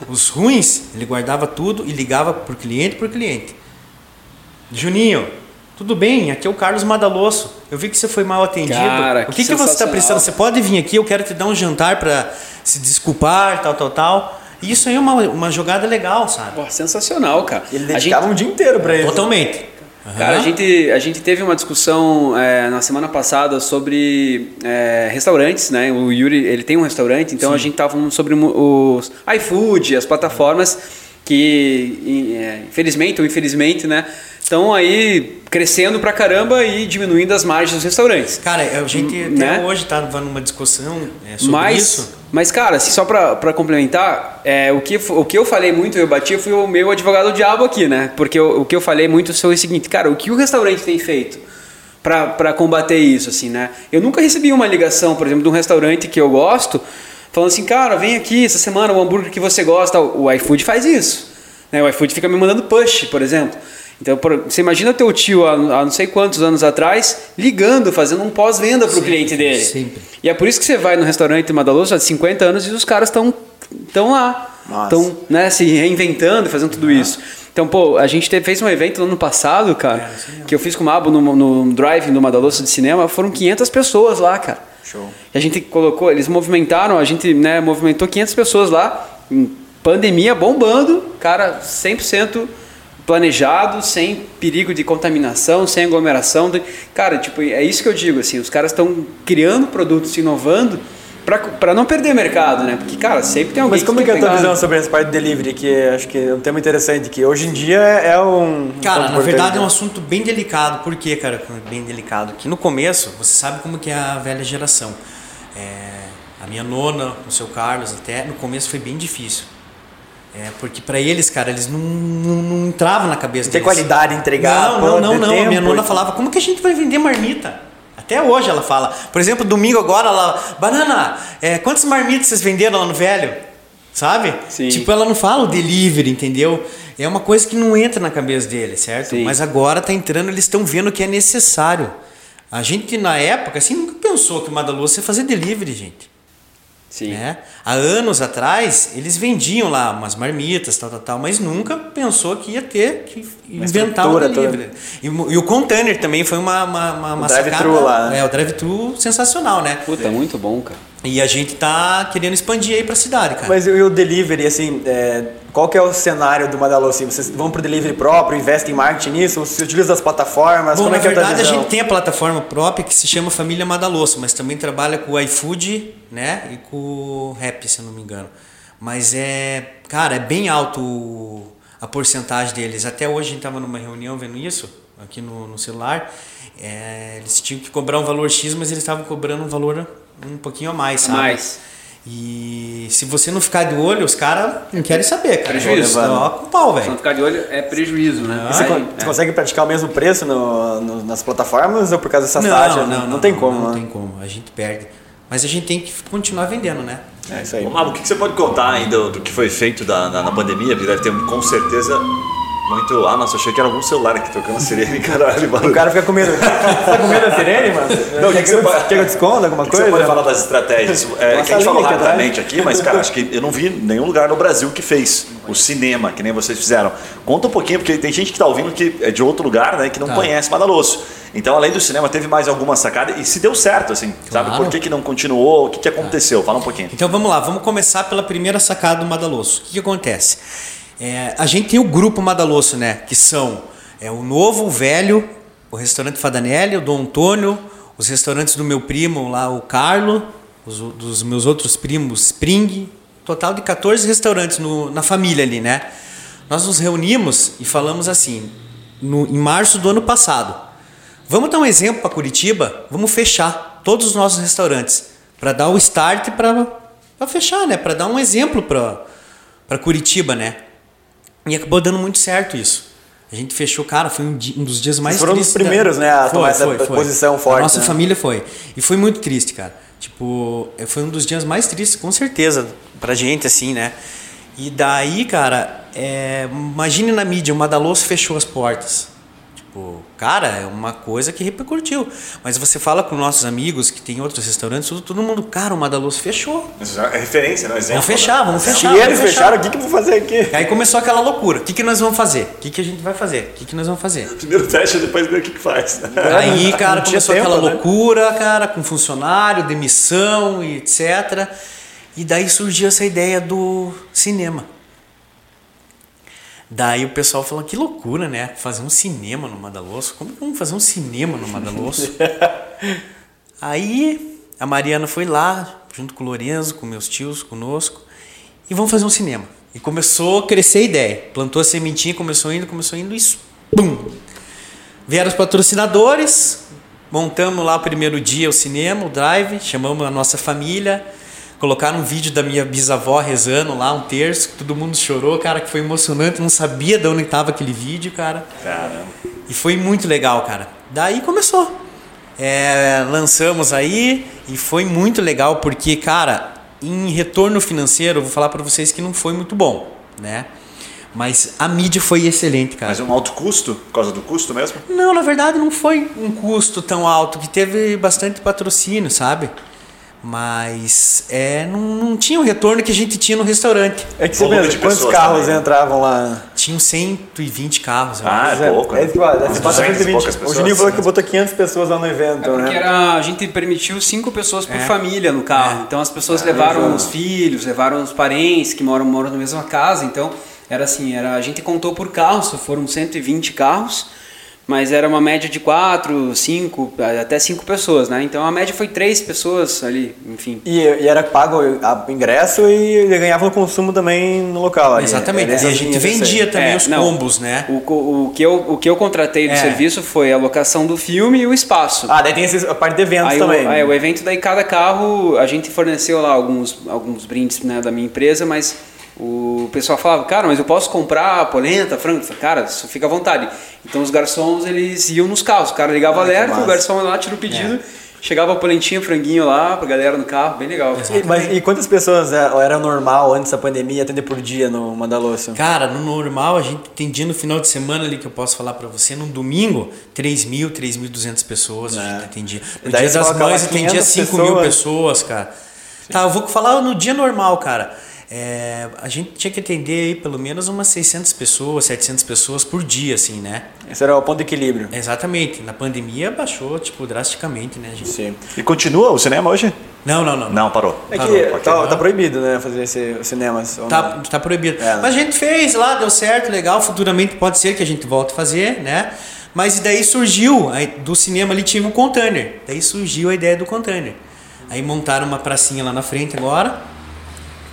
Os ruins ele guardava tudo e ligava por cliente por cliente. Juninho, tudo bem? Aqui é o Carlos Madalosso. Eu vi que você foi mal atendido. Cara, o que, que, que você está precisando? Você pode vir aqui, eu quero te dar um jantar para se desculpar, tal, tal, tal. E isso aí é uma, uma jogada legal, sabe? Pô, sensacional, cara. Ele dedicava gente... um dia inteiro para isso. Totalmente. Uhum. Cara, a gente, a gente teve uma discussão é, na semana passada sobre é, restaurantes, né? O Yuri, ele tem um restaurante, então Sim. a gente tava falando sobre os iFood, as plataformas que, é, infelizmente ou infelizmente, né? estão aí crescendo pra caramba e diminuindo as margens dos restaurantes. Cara, a gente né? até hoje tá numa discussão é, sobre mas, isso. Mas, cara, assim, só pra, complementar, é, o, que, o que eu falei muito, eu bati, foi o meu advogado diabo aqui, né? Porque eu, o que eu falei muito foi o seguinte, cara, o que o restaurante tem feito para combater isso, assim, né? Eu nunca recebi uma ligação, por exemplo, de um restaurante que eu gosto, falando assim, cara, vem aqui essa semana, o hambúrguer que você gosta, o iFood faz isso. Né? O iFood fica me mandando push, por exemplo. Então, por, você imagina teu tio há, há, não sei quantos anos atrás ligando, fazendo um pós-venda para o cliente dele. Sempre. E é por isso que você vai no restaurante Madaloso há 50 anos e os caras estão estão lá, estão né, se reinventando, fazendo tudo isso. Então, pô, a gente teve, fez um evento no ano passado, cara, é, que eu fiz com o Mabo no, no drive no Madaloso de cinema, foram 500 pessoas lá, cara. Show. E a gente colocou, eles movimentaram, a gente né, movimentou 500 pessoas lá, em pandemia bombando, cara, 100% planejado, sem perigo de contaminação, sem aglomeração. Cara, tipo, é isso que eu digo, assim, os caras estão criando produtos, inovando para não perder mercado, né? Porque, cara, sempre tem alguém Mas como é que é a tua pegar- visão sobre essa parte de delivery? Que acho que é um tema interessante, que hoje em dia é um... Cara, ponto na verdade é um né? assunto bem delicado. Por quê, cara? Bem delicado. Que no começo, você sabe como que é a velha geração. É, a minha nona, o seu Carlos, até no começo foi bem difícil. É, porque pra eles, cara, eles não, não, não entravam na cabeça Ter deles. qualidade, entregar, Não, pô, não, não, não. A minha tempo. nona falava, como que a gente vai vender marmita? Até hoje ela fala. Por exemplo, domingo agora, ela. Banana, é, quantas marmitas vocês venderam lá no velho? Sabe? Sim. Tipo, ela não fala o delivery, entendeu? É uma coisa que não entra na cabeça dele, certo? Sim. Mas agora tá entrando, eles estão vendo que é necessário. A gente, na época, assim, nunca pensou que o Madaluz ia fazer delivery, gente. Sim. né? Há anos atrás, eles vendiam lá umas marmitas, tal, tal, tal, mas nunca pensou que ia ter que inventar o delivery. E, o- e o container também foi uma, uma, uma, uma drive-thru sacada- lá, né? É, o drive-thru sensacional, né? Puta, muito bom, cara. E a gente tá querendo expandir aí pra cidade, cara. Mas e o delivery, assim, é, qual que é o cenário do Madalô? Assim, vocês vão pro delivery próprio, investem em marketing nisso, você utiliza as plataformas, Bom, como na é que é a verdade, a gente tem a plataforma própria que se chama Família Madalosso, mas também trabalha com o iFood, né? E com o Rap, se eu não me engano. Mas é, cara, é bem alto o- a porcentagem deles. Até hoje a gente tava numa reunião vendo isso, aqui no, no celular. É, eles tinham que cobrar um valor X, mas eles estavam cobrando um valor um pouquinho a mais, sabe? mais. E se você não ficar de olho, os caras não querem saber, cara. Prejuízo. Ó, com pau, Se não velho. ficar de olho, é prejuízo, né? Você, Aí, con- você consegue praticar o mesmo preço no- no- nas plataformas ou por causa dessas Não, taxas? não, não, tem como, Não né? tem como, a gente perde. Mas a gente tem que continuar vendendo, né? É isso aí. Ô, Mabo, o que você pode contar do, do que foi feito da- na, na pandemia? Porque deve ter com certeza muito. Ah, nossa, eu achei que era algum celular aqui tocando sirene, caralho, O barulho. cara fica com medo. Tá com medo da sirene, mano? Não, quer, que que você pode- quer que eu te esconda alguma O que coisa? você pode falar das estratégias? É, que a gente falou rapidamente aqui, mas, cara, acho que eu não vi nenhum lugar no Brasil que fez o cinema, que nem vocês fizeram. Conta um pouquinho, porque tem gente que tá ouvindo que é de outro lugar, né, que não Tá. conhece Madaloso. Então, além do cinema, teve mais alguma sacada e se deu certo, assim, sabe? Claro. Por que, que não continuou? O que, que aconteceu? Fala um pouquinho. Então vamos lá, vamos começar pela primeira sacada do Madalosso. O que, que acontece? É, a gente tem o grupo Madalosso, né? Que são é, o novo, o velho, o restaurante Fadanelli, o Dom Antônio, os restaurantes do meu primo lá, o Carlo, os, dos meus outros primos, Spring, total de 14 restaurantes no- na família ali, né? Nós nos reunimos e falamos assim, no- em março do ano passado. Vamos dar um exemplo para Curitiba? Vamos fechar todos os nossos restaurantes para dar o start para fechar, né? Para dar um exemplo para Curitiba, né? E acabou dando muito certo isso. A gente fechou, cara, foi um, um dos dias mais foram tristes. da- primeiros, né, a tomar essa posição forte, A nossa né? família foi. E foi muito triste, cara. Tipo, é, foi um dos dias mais tristes, com certeza, pra gente, assim, né? E daí, cara, é, imagine na mídia, o Madaloso fechou as portas. Tipo, cara, é uma coisa que repercutiu. Mas você fala com nossos amigos que tem outros restaurantes, todo, todo mundo, cara, o Madaloso fechou. É referência, não é Vamos fechar, vamos fechar. E eles fechar. fecharam, o que, que eu vou fazer aqui? Aí começou aquela loucura. O que, que nós vamos fazer? O que, que a gente vai fazer? O que, que nós vamos fazer? Primeiro teste, depois ver o que, que faz. Aí, cara, começou tempo, aquela né? loucura, cara, com funcionário, demissão e etc. E daí surgiu essa ideia do cinema. Daí o pessoal falou, que loucura, né? Fazer um cinema no Madaloso. Como que vamos fazer um cinema no Madaloso? Aí a Mariana foi lá, junto com o Lorenzo, com meus tios, conosco, e vamos fazer um cinema. E começou a crescer a ideia. Plantou a sementinha, começou indo, começou indo e isso, pum! Vieram os patrocinadores, montamos lá o primeiro dia o cinema, o drive, chamamos a nossa família, colocaram um vídeo da minha bisavó rezando lá, um terço, todo mundo chorou, cara, que foi emocionante, não sabia de onde estava aquele vídeo, cara. Caramba. E foi muito legal, cara. Daí começou. É, lançamos aí e foi muito legal porque, cara, em retorno financeiro, eu vou falar para vocês que não foi muito bom, né? Mas a mídia foi excelente, cara. Mas um alto custo? Por causa do custo mesmo? Não, na verdade não foi um custo tão alto, que teve bastante patrocínio, sabe? Mas é, não, não tinha o retorno que a gente tinha no restaurante. É que você pensa, de quantos pessoas carros também, né? entravam lá? tinham 120 carros. Ah, acho. é pouco. É, né? isso que vai, deve Umas ser bastante 200 e poucas 20. O pessoas. Juninho falou que botou 500 pessoas lá no É evento, porque né? era, a gente permitiu cinco pessoas por É. família no carro. Então as pessoas levaram os filhos, levaram os parentes que moram, moram na mesma casa. Então era assim, era, a gente contou por carros, foram 120 carros, mas era uma média de quatro, cinco, até cinco pessoas, né? Então a média foi três pessoas ali, enfim. E, e era pago o ingresso e ele ganhava no consumo também no local. ali. Exatamente. Era E a gente vendia também É, os não. combos, né? O, o, que eu, o que eu contratei do É. serviço foi a locação do filme e o espaço. Ah, daí tem esses- a parte de eventos Aí, também. O, aí o evento daí cada carro a gente forneceu lá alguns, alguns brindes né, da minha empresa, mas o pessoal falava, cara, mas eu posso comprar polenta, frango? Eu falei, cara, isso fica à vontade. Então os garçons eles iam nos carros, o cara ligava Ah, alerta, o garçom lá tira o pedido, chegava a polentinha, franguinho lá pra galera no carro, bem legal. E, mas, e quantas pessoas é, era normal antes da pandemia atender por dia no Mandalúcio? Cara, no normal a gente atendia no final de semana ali que eu posso falar pra você, num domingo, 3 mil, 3.200 pessoas a gente atendia. No É. Daí dia das mães atendia 500 5 mil pessoas. pessoas, cara. Tá, eu vou falar no dia normal, cara. É, a gente tinha que atender aí pelo menos umas 600 pessoas, 700 pessoas por dia, assim, né? Esse era o ponto de equilíbrio. Exatamente. Na pandemia baixou, tipo, drasticamente, né, gente? Sim. E continua o cinema hoje? Não, não, não. Não, parou. É Parou, que tá, tá proibido, né, fazer esse cinemas. Tá, não? tá proibido. É. Mas a gente fez lá, deu certo, legal. Futuramente pode ser que a gente volte a fazer, né? Mas daí surgiu, aí do cinema ali tinha um container. Daí surgiu a ideia do container. Aí montaram uma pracinha lá na frente agora,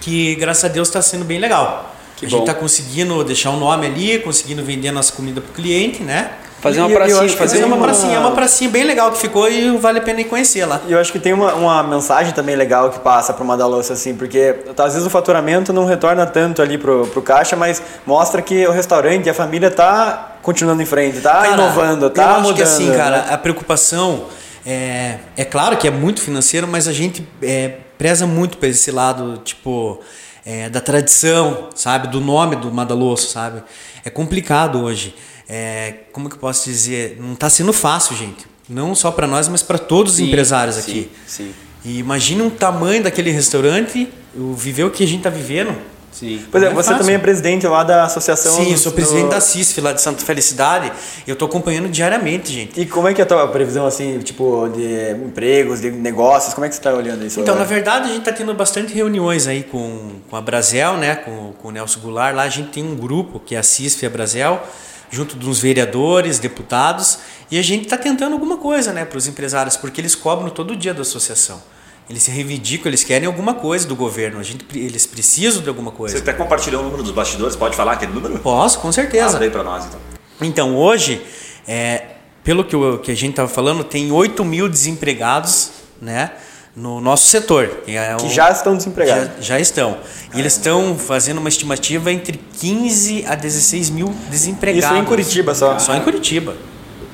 que graças a Deus está sendo bem legal. Que a bom. gente tá conseguindo deixar o nome ali, conseguindo vender nossa comida pro cliente, né? Fazer uma E pracinha, Fazer uma uma- pracinha, é uma pracinha bem legal que ficou e vale a pena ir conhecer lá. E eu acho que tem uma, uma mensagem também legal que passa pro Madalosso, assim, porque tá, às vezes o faturamento não retorna tanto ali pro, pro caixa, mas mostra que o restaurante e a família tá continuando em frente, tá Cara, inovando, tá eu acho mudando. que assim, cara, né? a preocupação é, é claro que é muito financeiro, mas a gente é, preza muito para esse lado, tipo, é, da tradição, sabe? Do nome do Madaloso, sabe? É complicado hoje. É, como que eu posso dizer? Não tá sendo fácil, gente. Não só para nós, mas para todos os Sim, empresários sim, aqui. sim. E imagine um tamanho daquele restaurante, o viver o que a gente tá vivendo. Sim. Pois é, é você fácil. também é presidente lá da associação. Sim, eu dos- sou presidente do- da CISF lá de Santa Felicidade. Eu tô acompanhando diariamente, gente. E como é que é a tua previsão, assim, tipo, de empregos, de negócios? Como é que você tá olhando isso? Então, na agora? verdade, a gente está tendo bastante reuniões aí com, com a Brasel, né? Com, com o Nelson Goulart. Lá a gente tem um grupo, que é a CISF e a Brasel, junto de uns vereadores, deputados, e a gente está tentando alguma coisa, né, para os empresários, porque eles cobram todo dia da associação. Eles se reivindicam, eles querem alguma coisa do governo. A gente, eles precisam de alguma Você coisa. até compartilhou o número dos bastidores, pode falar aquele número? Posso, com certeza. Abre aí pra nós, então. Então, hoje, é, pelo que, que a gente estava falando, tem 8 mil desempregados né, no nosso setor. Que, é Que o- já estão desempregados. já, já estão. E eles estão fazendo uma estimativa entre 15 a 16 mil desempregados. Isso em Curitiba só. Só em Curitiba.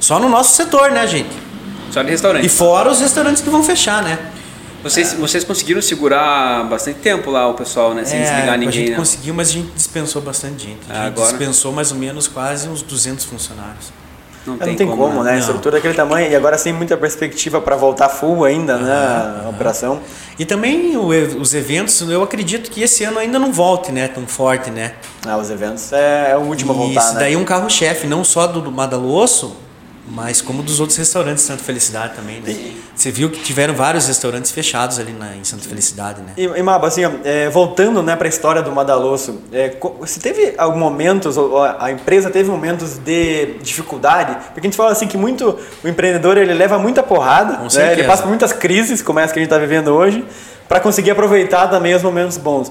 Só no nosso setor, né, gente? Só de restaurante. E fora os restaurantes que vão fechar, né? Vocês, vocês conseguiram segurar bastante tempo lá o pessoal, né? Sem É, desligar a ninguém, gente né? conseguiu, mas a gente dispensou bastante gente. A Ah, gente agora? dispensou mais ou menos quase uns 200 funcionários. Não É, não tem como, né? Não. Estrutura daquele tamanho e agora sem muita perspectiva para voltar full ainda, né? A operação. E também o os eventos, eu acredito que esse ano ainda não volte, né? Tão forte, né? Ah, os eventos é, é o último a voltar, Isso né? daí é um carro-chefe, não só do Madalosso, mas como dos outros restaurantes de Santa Felicidade também, né? Você viu que tiveram vários restaurantes fechados ali na, em Santa Felicidade, né? E, e Maba, assim, ó, é, voltando né, para a história do Madalosso, é, você teve algum momentos, ou a empresa teve momentos de dificuldade? Porque a gente fala assim que muito, o empreendedor ele leva muita porrada, né, ele passa por muitas crises, como essa que a gente está vivendo hoje, para conseguir aproveitar também os momentos bons.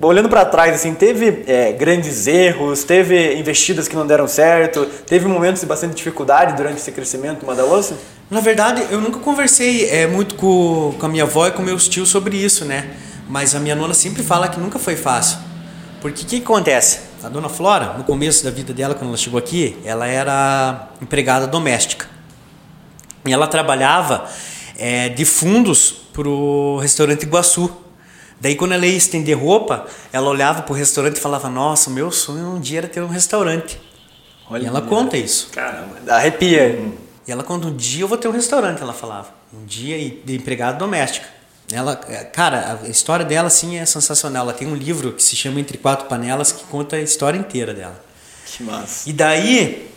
Olhando para trás, assim, teve é, grandes erros, teve investidas que não deram certo, teve momentos de bastante dificuldade durante esse crescimento do Madalosso? Na verdade, eu nunca conversei é, muito com, com a minha avó e com meus tios sobre isso, né? Mas a minha nona sempre fala que nunca foi fácil. Porque o que, que acontece? A dona Flora, no começo da vida dela, quando ela chegou aqui, ela era empregada doméstica. E ela trabalhava é, de fundos pro restaurante Iguaçu. Daí quando ela ia estender roupa, ela olhava pro restaurante e falava, nossa, meu sonho um dia era ter um restaurante. Olha e ela conta isso. Caramba. Arrepia. E ela conta, um dia eu vou ter um restaurante, ela falava. Um dia de empregada doméstica. Ela, é, cara, a história dela assim é sensacional. Ela tem um livro que se chama Entre Quatro Panelas que conta a história inteira dela. Que massa. E daí,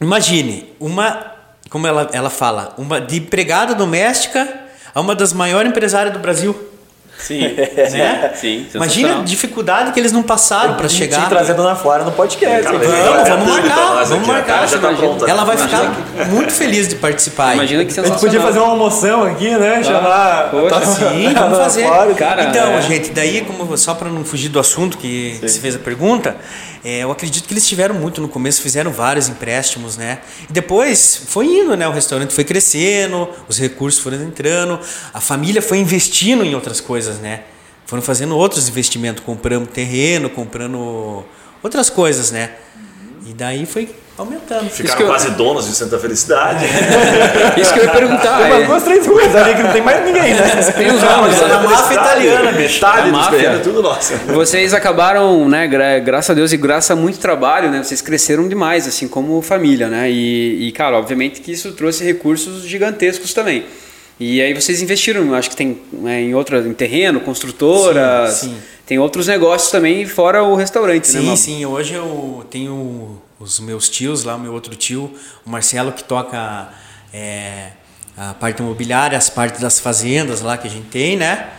imagine, uma, como ela, ela fala, uma de empregada doméstica a uma das maiores empresárias do Brasil. Sim. Né? Sim, Imagina a sensacional. dificuldade que eles não passaram para chegar. que trazer a Dona Flora no podcast. Cara, hein? vamos, Vamos, vamos marcar, vamos marcar. tá pronta. Ela vai Imagina ficar muito feliz de participar. Imagina que A gente sensacional. podia fazer uma almoção aqui, né? Chamar. poxa, Sim, vamos fazer. Flora. Cara, então, é. gente, daí, como só para não fugir do assunto que você fez a pergunta, é, eu acredito que eles tiveram muito no começo, fizeram vários empréstimos, né? E depois foi indo, né? O restaurante foi crescendo, os recursos foram entrando, a família foi investindo em outras coisas, né? Foram fazendo outros investimentos, comprando terreno, comprando outras coisas, né? E daí foi aumentando. Ficaram que eu- quase donos de Santa Felicidade. Isso que eu ia perguntar. Tem é, duas, três ruas ali que não tem mais ninguém, né? tem os nomes, É a máfia italiana, bicho. Metade A dos máfia. terrenos é tudo nosso. Vocês acabaram, né, gra- graças a Deus e graças a muito trabalho, né, vocês cresceram demais, assim, como família, né, e, e, cara, obviamente que isso trouxe recursos gigantescos também. E aí vocês investiram, acho que tem né, em outras, em terreno, construtoras, Sim, sim. Tem outros negócios também fora o restaurante, né, Sim, sim. Hoje eu tenho os meus tios lá, o meu outro tio, o Marcelo, que toca é, a parte imobiliária, as partes das fazendas lá que a gente tem, né?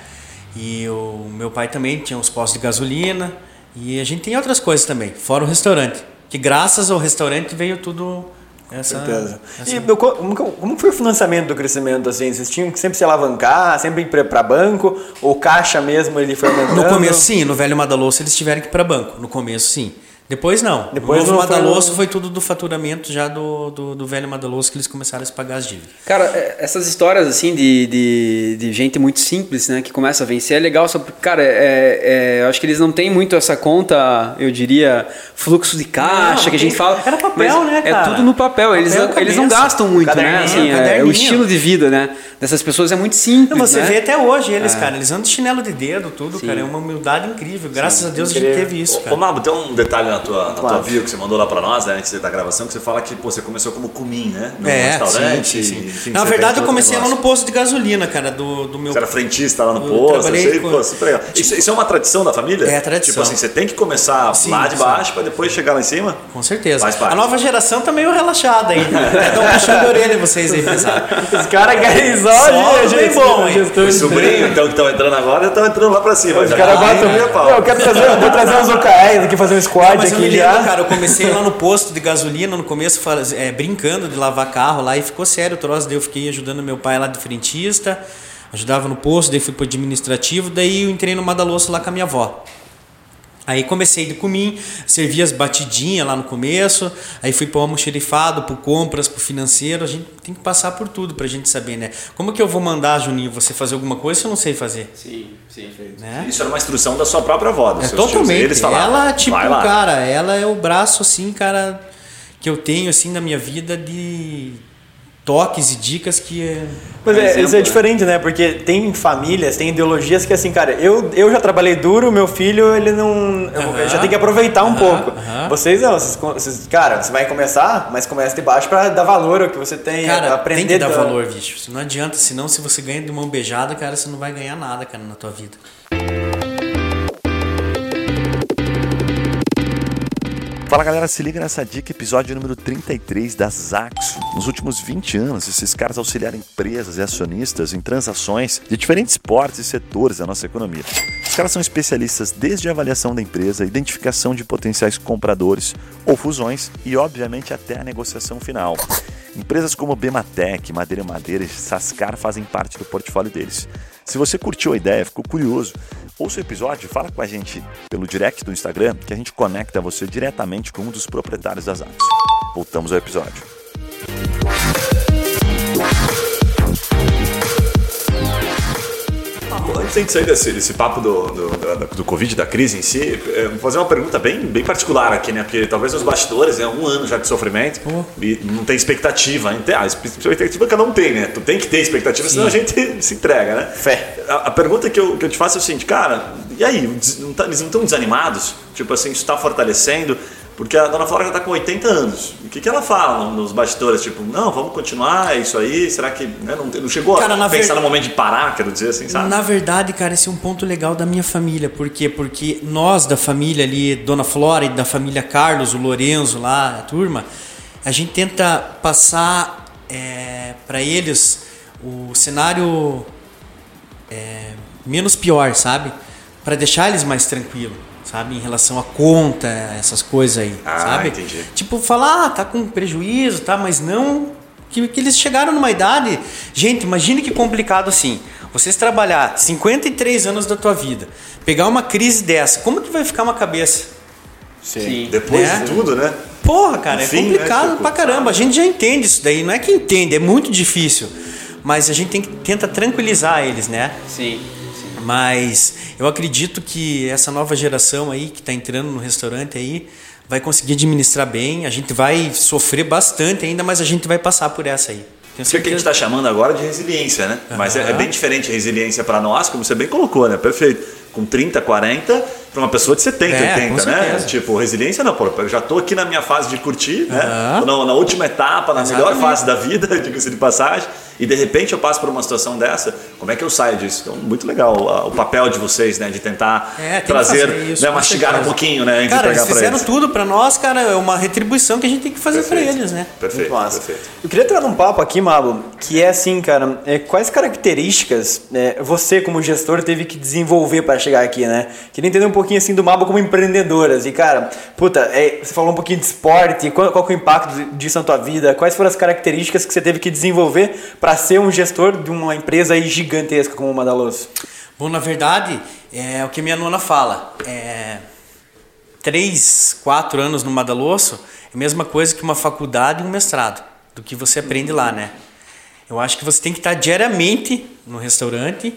E o meu pai também tinha os postos de gasolina. E a gente tem outras coisas também, fora o restaurante. Que graças ao restaurante veio tudo essa. certeza. essa- E co- como, como foi o financiamento do crescimento, assim? Vocês tinham que sempre se alavancar, sempre ir pra banco? Ou caixa mesmo ele foi aumentando? No começo, sim. No velho Madalosso eles tiveram que ir para banco. No começo, sim. Depois, não. Depois no novo não foi Madalosso no- foi tudo do faturamento já do, do, do velho Madalosso que eles começaram a se pagar as dívidas. Cara, é, essas histórias assim de, de, de gente muito simples, né, que começa a vencer é legal, só porque, cara, é, é, eu acho que eles não têm muito essa conta, eu diria, fluxo de caixa Não, que a gente fala. era papel, né, É cara? tudo no papel, eles, Papel, não, eles não gastam muito, né? Assim, é, é o estilo de vida, né? Dessas pessoas é muito simples. Não, você né? vê até hoje eles, cara, eles andam de chinelo de dedo, tudo, cara. É uma humildade incrível. Graças a Deus a gente teve isso, Ô, cara. Mabo, tem um detalhe na tua, na tua bio que você mandou lá pra nós, né, antes da gravação, que você fala que pô, você começou como cumim, né? No É, restaurante. sim, sim, sim. enfim, Na verdade, eu comecei lá no posto de gasolina, cara, do, do meu. Você era frentista lá no posto, sei, com- pô, super legal. Isso, isso é uma tradição da família? É, tradição. Tipo assim, você tem que começar Sim, lá de baixo pra depois chegar lá em cima? Com certeza. Faz parte. A nova geração tá meio relaxada aí. Estão puxando a orelha vocês aí, pesado. Os caras de- bem de- bom, hein? gestão Os sobrinhos, então, que estão entrando agora, estão entrando lá pra cima. Os caras Ah, batem é, pau. Eu quero trazer, vou trazer uns OKRs aqui, fazer um squad Mas eu me já. lembro, cara, eu comecei lá no posto de gasolina, no começo faz- é, brincando de lavar carro lá e ficou sério o troço. Daí eu fiquei ajudando meu pai lá de frentista, ajudava no posto, daí fui pro administrativo, daí eu entrei no Madalosso lá com a minha avó. Aí comecei de comim, servi as batidinhas lá no começo, aí fui para o almoxerifado, pro compras, pro financeiro, a gente tem que passar por tudo pra gente saber, né? Como que eu vou mandar, Juninho, você fazer alguma coisa se eu não sei fazer? Sim, sim. Né? Isso era uma instrução da sua própria avó, É tios. totalmente. Eles falavam, ela, tipo, cara, ela é o braço, assim, cara, que eu tenho, assim, na minha vida de toques e dicas que é. Mas é, exemplo, isso é né? diferente, né? Porque tem famílias, tem ideologias que assim, cara, eu, eu já trabalhei duro, meu filho, ele não. eu Aham. já tem que aproveitar um Aham, pouco. aham. Vocês não, vocês, vocês- cara, você vai começar, mas começa de baixo pra dar valor ao que você tem, Cara, aprender tem que dar da- valor, bicho. Não adianta, senão se você ganha de mão beijada, cara, você não vai ganhar nada, cara, na tua vida. Fala galera, se liga nessa dica, episódio número 33 da Zaxo. Nos últimos 20 anos, esses caras auxiliaram empresas e acionistas em transações de diferentes portes e setores da nossa economia. Os caras são especialistas desde a avaliação da empresa, identificação de potenciais compradores ou fusões e, obviamente, até a negociação final. Empresas como Bematec, Madeira Madeira e Sascar fazem parte do portfólio deles. Se você curtiu a ideia, ficou curioso, ouça o episódio fala com a gente pelo direct do Instagram que a gente conecta você diretamente com um dos proprietários das Axo. Voltamos ao episódio. Antes de sair desse, desse papo do, do, do, do Covid, da crise em si, é, vou fazer uma pergunta bem, bem particular aqui, né? Porque talvez os bastidores é um ano já de sofrimento e não tem expectativa. Não tem- A expectativa cada um tem, né? Tu tem que ter expectativa, senão a gente se entrega, né? Fé. A, a pergunta que eu, que eu te faço é o seguinte, cara, e aí, não tá- eles não estão desanimados? Tipo assim, isso está fortalecendo? Porque a dona Flora já está com 80 anos. O que, que ela fala nos bastidores? Tipo, não, vamos continuar, é isso aí? Será que né, não, não chegou Cara, a pensar ver- no momento de parar, quero dizer assim, sabe? Na verdade, cara, esse é um ponto legal da minha família. Por quê? Porque nós da família ali, Dona Flora e da família Carlos, o Lorenzo lá, a turma, a gente tenta passar para eles o cenário é, menos pior, sabe? Para deixar eles mais tranquilos, sabe? Em relação a conta, essas coisas aí, Ah, sabe? entendi. Tipo, falar, ah, tá com prejuízo, tá? Mas não que, que eles chegaram numa idade. Gente, imagine que complicado assim. Vocês trabalhar 53 anos da tua vida, pegar uma crise dessa, como que vai ficar uma cabeça? Sim. Depois Né? de tudo, né? Porra, cara, Enfim, é complicado né, pra caramba. A gente já entende isso daí. Não é que entende, é muito difícil. Mas a gente tem que tenta tranquilizar eles, né? Sim. Mas eu acredito que essa nova geração aí que está entrando no restaurante aí vai conseguir administrar bem. A gente vai sofrer bastante ainda, mas a gente vai passar por essa aí. Tenho que a gente está chamando agora de resiliência, né? Mas é, é bem diferente a resiliência para nós, como você bem colocou, né? Perfeito. Com 30, 40, para uma pessoa de 70, É, 80, com né? Tipo, resiliência não, pô, eu já tô aqui na minha fase de curtir, né? Tô Na, na última etapa, na melhor Exatamente. fase da vida, diga-se de passagem, e de repente eu passo por uma situação dessa, como é que eu saio disso? Então, muito legal a- o papel de vocês, né? De tentar É, trazer, fazer isso, né? mastigar um pouquinho, né? Antes Cara, eles para fizeram eles. tudo pra nós, cara. É uma retribuição que a gente tem que fazer pra Perfeito. eles, né? Perfeito, perfeito. Eu queria entrar num papo aqui, Malo, que é assim, cara, é, quais características é, você, como gestor, teve que desenvolver para chegar aqui, né? Queria entender um pouquinho assim do Mabo como empreendedoras. E, cara, puta, é, você falou um pouquinho de esporte, qual, qual é o impacto disso na tua vida? Quais foram as características que você teve que desenvolver para ser um gestor de uma empresa aí gigantesca como o Madaloso? Bom, na verdade, é o que minha nona fala. É, três, quatro anos no Madalosso é a mesma coisa que uma faculdade e um mestrado, do que você aprende lá, né? Eu acho que você tem que estar diariamente no restaurante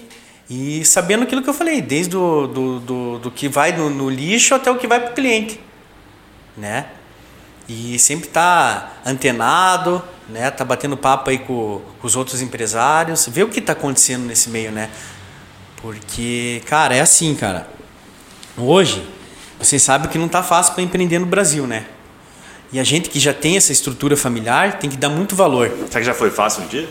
e sabendo aquilo que eu falei, desde do, do, do, do que vai no, no lixo até o que vai para o cliente, né? E sempre tá antenado, né? Tá batendo papo aí com, com os outros empresários, ver o que tá acontecendo nesse meio, né? Porque, cara, é assim, cara. Hoje, vocês sabem que não tá fácil para empreender no Brasil, né? E a gente que já tem essa estrutura familiar tem que dar muito valor. Será que já foi fácil um dia?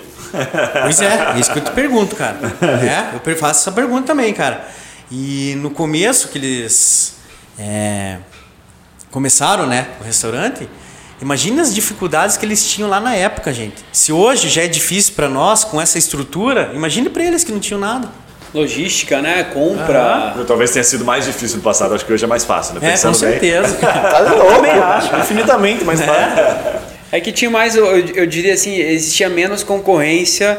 Pois é, é isso que eu te pergunto, cara. É, eu faço essa pergunta também, cara. E no começo que eles é, começaram, né, o restaurante, imagina as dificuldades que eles tinham lá na época, gente. Se hoje já é difícil para nós com essa estrutura, imagine para eles que não tinham nada. Logística, né? Compra. Talvez tenha sido mais difícil no passado, acho que hoje é mais fácil, né? É, com Pensando bem. certeza. Tá louco, também acho, infinitamente mais fácil. É que tinha mais, eu, eu diria assim, existia menos concorrência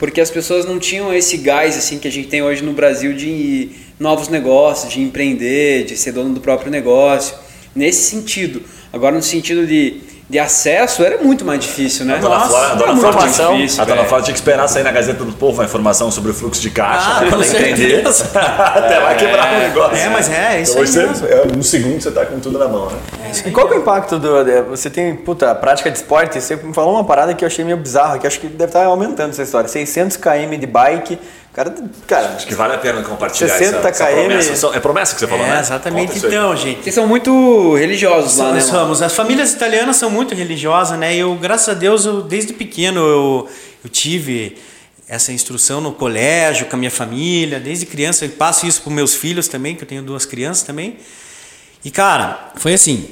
porque as pessoas não tinham esse gás assim que a gente tem hoje no Brasil de novos negócios, de empreender, de ser dono do próprio negócio. Nesse sentido. Agora no sentido de, de acesso era muito mais difícil, né? A dona Flora, a dona Flora mais tinha- difícil, a dona velho. Flora tinha que esperar sair na Gazeta do Povo a informação sobre o fluxo de caixa, Ah, pra entender. Até lá quebrar o negócio. É, mas é, é isso Então você- mesmo. é, um segundo você tá com tudo na mão, né? E qual que é o impacto do. de- Você tem, puta, a prática de esporte, você me falou uma parada que eu achei meio bizarra, que acho que deve estar aumentando essa história. 600 km de bike, cara, cara, Acho que vale a pena compartilhar 60 essa, essa km. promessa. É promessa que você falou, né? É, exatamente. Conta isso aí. Então, gente, Vocês são muito religiosos lá, né? Somos. As famílias italianas são muito religiosas, né? Eu, graças a Deus, eu, desde pequeno eu, eu tive essa instrução no colégio, com a minha família, desde criança. Eu passo isso para meus filhos também, que eu tenho duas crianças também. E, cara, foi assim.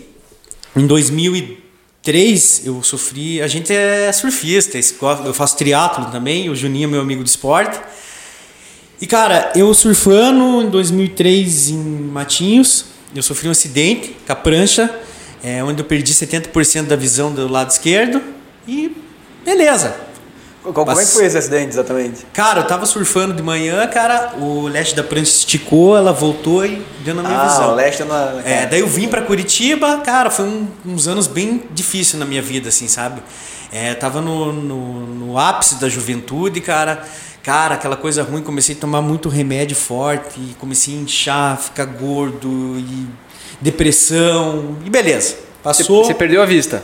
Em 2003, eu sofri. A gente é surfista, eu faço triatlo também. O Juninho é meu amigo de esporte. E cara, eu surfando em 2003 em Matinhos, eu sofri um acidente com a prancha, é, onde eu perdi 70% da visão do lado esquerdo e beleza. qual- como é que Mas- foi esse acidente exatamente? Cara, eu tava surfando de manhã, cara, o leste da prancha esticou, ela voltou e deu na minha Ah, visão. o leste na. É, daí eu vim pra Curitiba, cara, foi um- uns anos bem difíceis na minha vida, assim, sabe? É, tava no, no, no ápice da juventude, cara. Cara, aquela coisa ruim, comecei a tomar muito remédio forte, e comecei a inchar, ficar gordo, e depressão, e beleza. Passou Você perdeu a vista.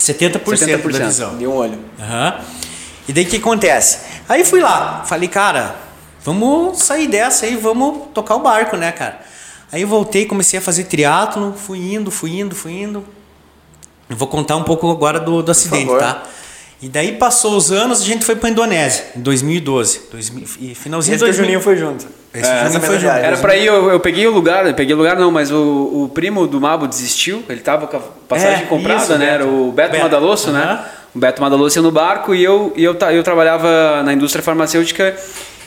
70%, 70%. da visão. De um olho. Aham. E daí o que acontece? Aí fui lá, falei, cara, vamos sair dessa aí, vamos tocar o barco, né, cara? Aí eu voltei, comecei a fazer triatlo, fui indo, fui indo, fui indo. Eu vou contar um pouco agora do, do acidente, tá? E daí passou os anos, a gente foi pra Indonésia, em 2012. 2000, e finalzinho Esse de que o Juninho foi junto. Esse É, Juninho foi junto. Era pra ir, eu, eu peguei o lugar, eu peguei o lugar não, mas o, o primo do Mabo desistiu, ele tava com a passagem É, comprada, isso, né? Beto. Era o Beto, Beto, Madalosso, aham. né? O Beto Madalosso ia no barco e eu, e eu, eu trabalhava na indústria farmacêutica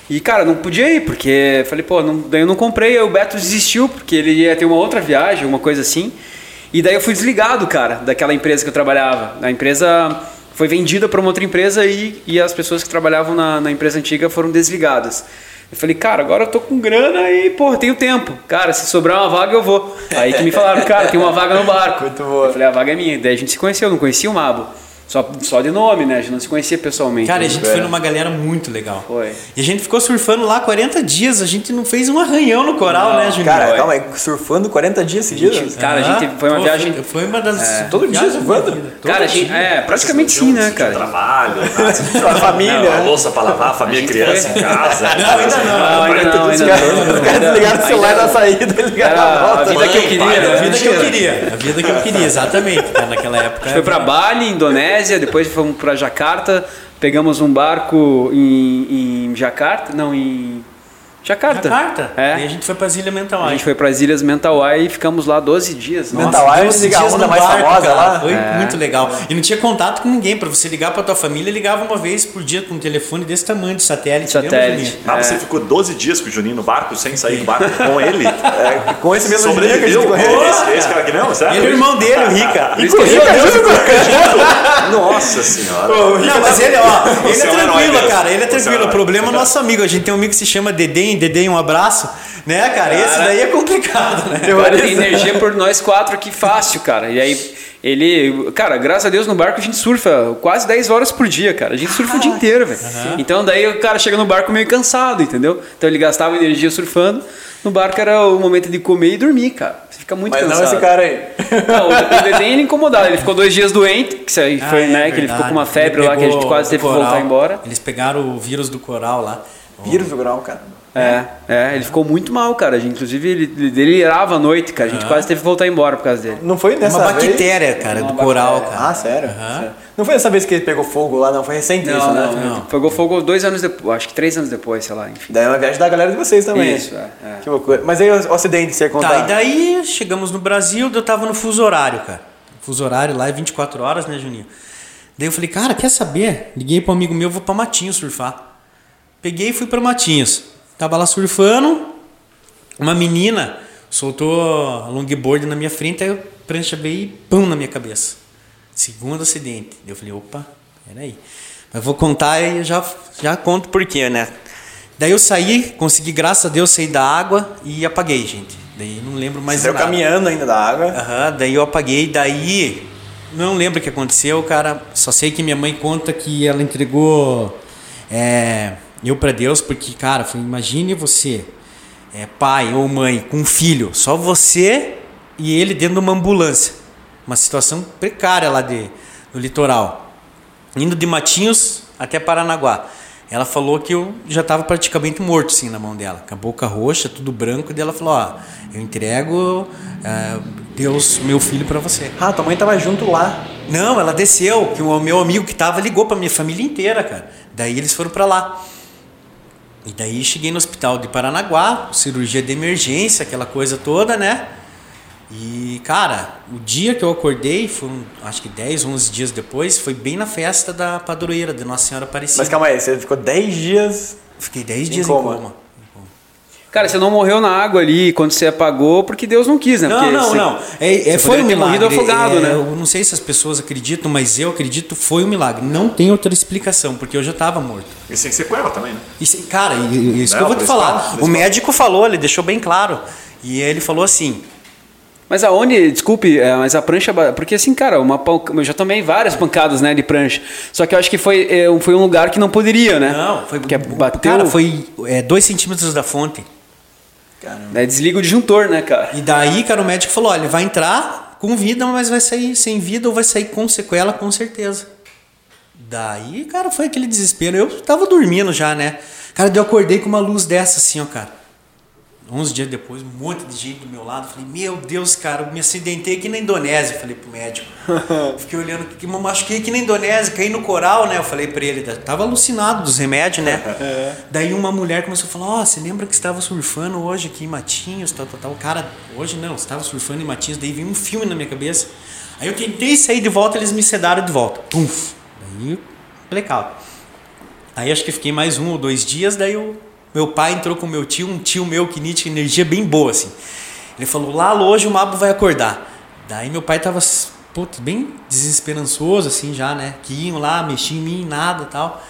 e, cara, não podia ir, porque falei, pô, não, daí eu não comprei, aí o Beto desistiu, porque ele ia ter uma outra viagem, alguma coisa assim. E daí eu fui desligado, cara, daquela empresa que eu trabalhava. A empresa foi vendida para uma outra empresa e, e as pessoas que trabalhavam na, na empresa antiga foram desligadas. Eu falei, cara, agora eu tô com grana e, pô, tenho tempo. Cara, se sobrar uma vaga, eu vou. Aí que me falaram, cara, tem uma vaga no barco. Muito boa. Eu falei, a vaga é minha. Daí a gente se conheceu, não conhecia o Mabo. Só, só de nome, né? A gente não se conhecia pessoalmente. Cara, a gente foi numa galera muito legal. Foi. E a gente ficou surfando lá 40 dias, a gente não fez um arranhão no coral, Não, né, Juninho? Cara, Foi. calma aí, surfando 40 dias seguidos? Cara, a gente foi uma Pô, viagem- Foi, uma das. Todo dia surfando? Cara, a gente, é, praticamente sim, né, cara? Trabalho, A família. a louça pra lavar, a família, criança foi- em casa. Não, ainda não. Não, ainda não, ainda Os caras não. o celular na saída ligaram Era na a volta. vida que eu queria, pai, né? A vida que eu queria. A vida que eu queria, exatamente. Naquela época. Foi pra Bali, Indonésia, depois fomos pra Jacarta, pegamos um barco em, em Jacarta, não, em Jacarta. Jacarta. É. E a gente foi pra Ilha A Mentawai. gente foi para as Ilhas Mentawai e ficamos lá 12 dias. Nossa. Mentawai. Mentawai, Doze liga a dias onda mais famosa cara. lá. Foi É. muito legal. E não tinha contato com ninguém. Pra você ligar pra tua família, ligava uma vez por dia com um telefone desse tamanho de satélite. lembra, Satélite. Juninho? Mas você ficou 12 dias com o Juninho no barco, sem sair do barco com ele? É, com esse mesmo Juninho que a Sobreviveu? gente conhece. Esse, esse cara aqui mesmo, sério? Ele é o irmão dele, o Rica. Por isso que a gente- Nossa senhora. Não, mas ele, ó, ele é é um herói tranquilo, cara. Ele é é tranquilo. O problema é nosso amigo. A gente tem um amigo que se chama Dedém. Dedém, um abraço. Né, cara? Esse daí é complicado, né? O cara tem energia por nós quatro aqui fácil, cara. E aí, ele. Cara, graças a Deus no barco a gente surfa quase 10 horas por dia, cara. A gente surfa o dia inteiro, velho. Então daí o cara chega no barco meio cansado, entendeu? Então ele gastava energia surfando. No barco era o momento de comer e dormir, cara. Você fica muito Mas não cansado. esse cara aí. Não, o Dedém ele incomodado. Ele ficou dois dias doente, que isso aí Ah, foi, é né? Que ele ficou com uma febre lá que a gente quase teve que coral. voltar embora. Eles pegaram o vírus do coral lá. Vírus do grau, cara. É, é, ele ficou muito mal, cara. A gente, inclusive, ele, ele delirava à noite, cara. A gente quase teve que voltar embora por causa dele. Não foi nessa uma vez? bactéria, cara, do coral, cara. Ah, sério? Sério. Não foi dessa vez que ele pegou fogo lá, não. Foi recente isso, Não, né? não, não. Pegou fogo dois anos depois, acho que três anos depois, sei lá, enfim. Daí é uma viagem da galera de vocês também. Isso, é, é. Que loucura. Mas aí o acidente, você ia contar? Tá, e daí chegamos no Brasil, eu tava no fuso horário, cara. Fuso horário lá é 24 horas, né, Juninho? Daí eu falei, cara, quer saber? Liguei pro amigo meu, vou pra Matinhos surfar. Peguei e fui pra Matinhos. Tava lá surfando, uma menina soltou a longboard na minha frente, aí a prancha veio e pum na minha cabeça. Segundo acidente. Eu falei, opa, peraí. Mas vou contar e eu já, já conto por quê, né? Daí eu saí, consegui, graças a Deus, sair da água e apaguei, gente. Daí eu não lembro mais Você nada. caminhando ainda da água. Aham, daí eu apaguei, daí não lembro o que aconteceu, cara. Só sei que minha mãe conta que ela entregou é, eu pra Deus, porque, cara, imagine você, é, pai ou mãe, com um filho, só você e ele dentro de uma ambulância. Uma situação precária lá de, no litoral. Indo de Matinhos até Paranaguá. Ela falou que eu já estava praticamente morto assim na mão dela, com a boca roxa, tudo branco, e ela falou: Ó, eu entrego é, Deus, meu filho, para você. Ah, tua mãe tava junto lá. Não, ela desceu, que o meu amigo que tava ligou pra minha família inteira, cara. Daí eles foram para lá. E daí cheguei no hospital de Paranaguá, cirurgia de emergência, aquela coisa toda, né? E, cara, o dia que eu acordei, foram acho que 10, 11 dias depois, foi bem na festa da padroeira de Nossa Senhora Aparecida. Mas calma aí, você ficou 10 dias. Fiquei 10 Em dias coma. em coma. Cara, você não morreu na água ali quando você apagou porque Deus não quis, né? Não, Porque não, você- não. É, é, você foi um milagre. afogado, É, né? Eu não sei se as pessoas acreditam, mas eu acredito foi um milagre. Não tem outra explicação, porque eu já estava morto. E sem sequela também, né? Isso, cara, e- e- isso Não, que eu vou te falar. O médico falou, ele deixou bem claro. E ele falou assim: Mas aonde, desculpe, é, mas a prancha. Porque assim, cara, uma eu já tomei várias pancadas, né, de prancha. Só que eu acho que foi, é, foi um lugar que não poderia, né? Não, foi. Porque bateu. Cara, foi 2 centímetros da fonte. Né, desliga o disjuntor, né, cara? E daí, cara, o médico falou: olha, ele vai entrar com vida, mas vai sair sem vida ou vai sair com sequela, com certeza. Daí, cara, foi aquele desespero. Eu tava dormindo já, né? Cara, daí eu acordei com uma luz dessa assim, ó, cara. 11 dias depois, um monte de gente do meu lado. Falei, meu Deus, cara, eu me acidentei aqui na Indonésia. Falei pro médico. Fiquei olhando, que me machuquei aqui na Indonésia, caí no coral, né? Eu falei pra ele, tava alucinado dos remédios, né? É. Daí uma mulher começou a falar: Ó, oh, você lembra que estava surfando hoje aqui em Matinhos, tal, tal, tal. Cara, hoje não, estava surfando em Matinhos. Daí veio um filme na minha cabeça. Aí eu tentei sair de volta, eles me sedaram de volta. Puf! Daí, blackout. Aí acho que fiquei mais um ou dois dias, daí eu meu pai entrou com meu tio, um tio meu que tinha energia bem boa, assim. Ele falou, lá hoje o Mabo vai acordar. Daí meu pai tava, putz, bem desesperançoso, assim, já, né? Que iam lá, mexiam em mim, nada tal.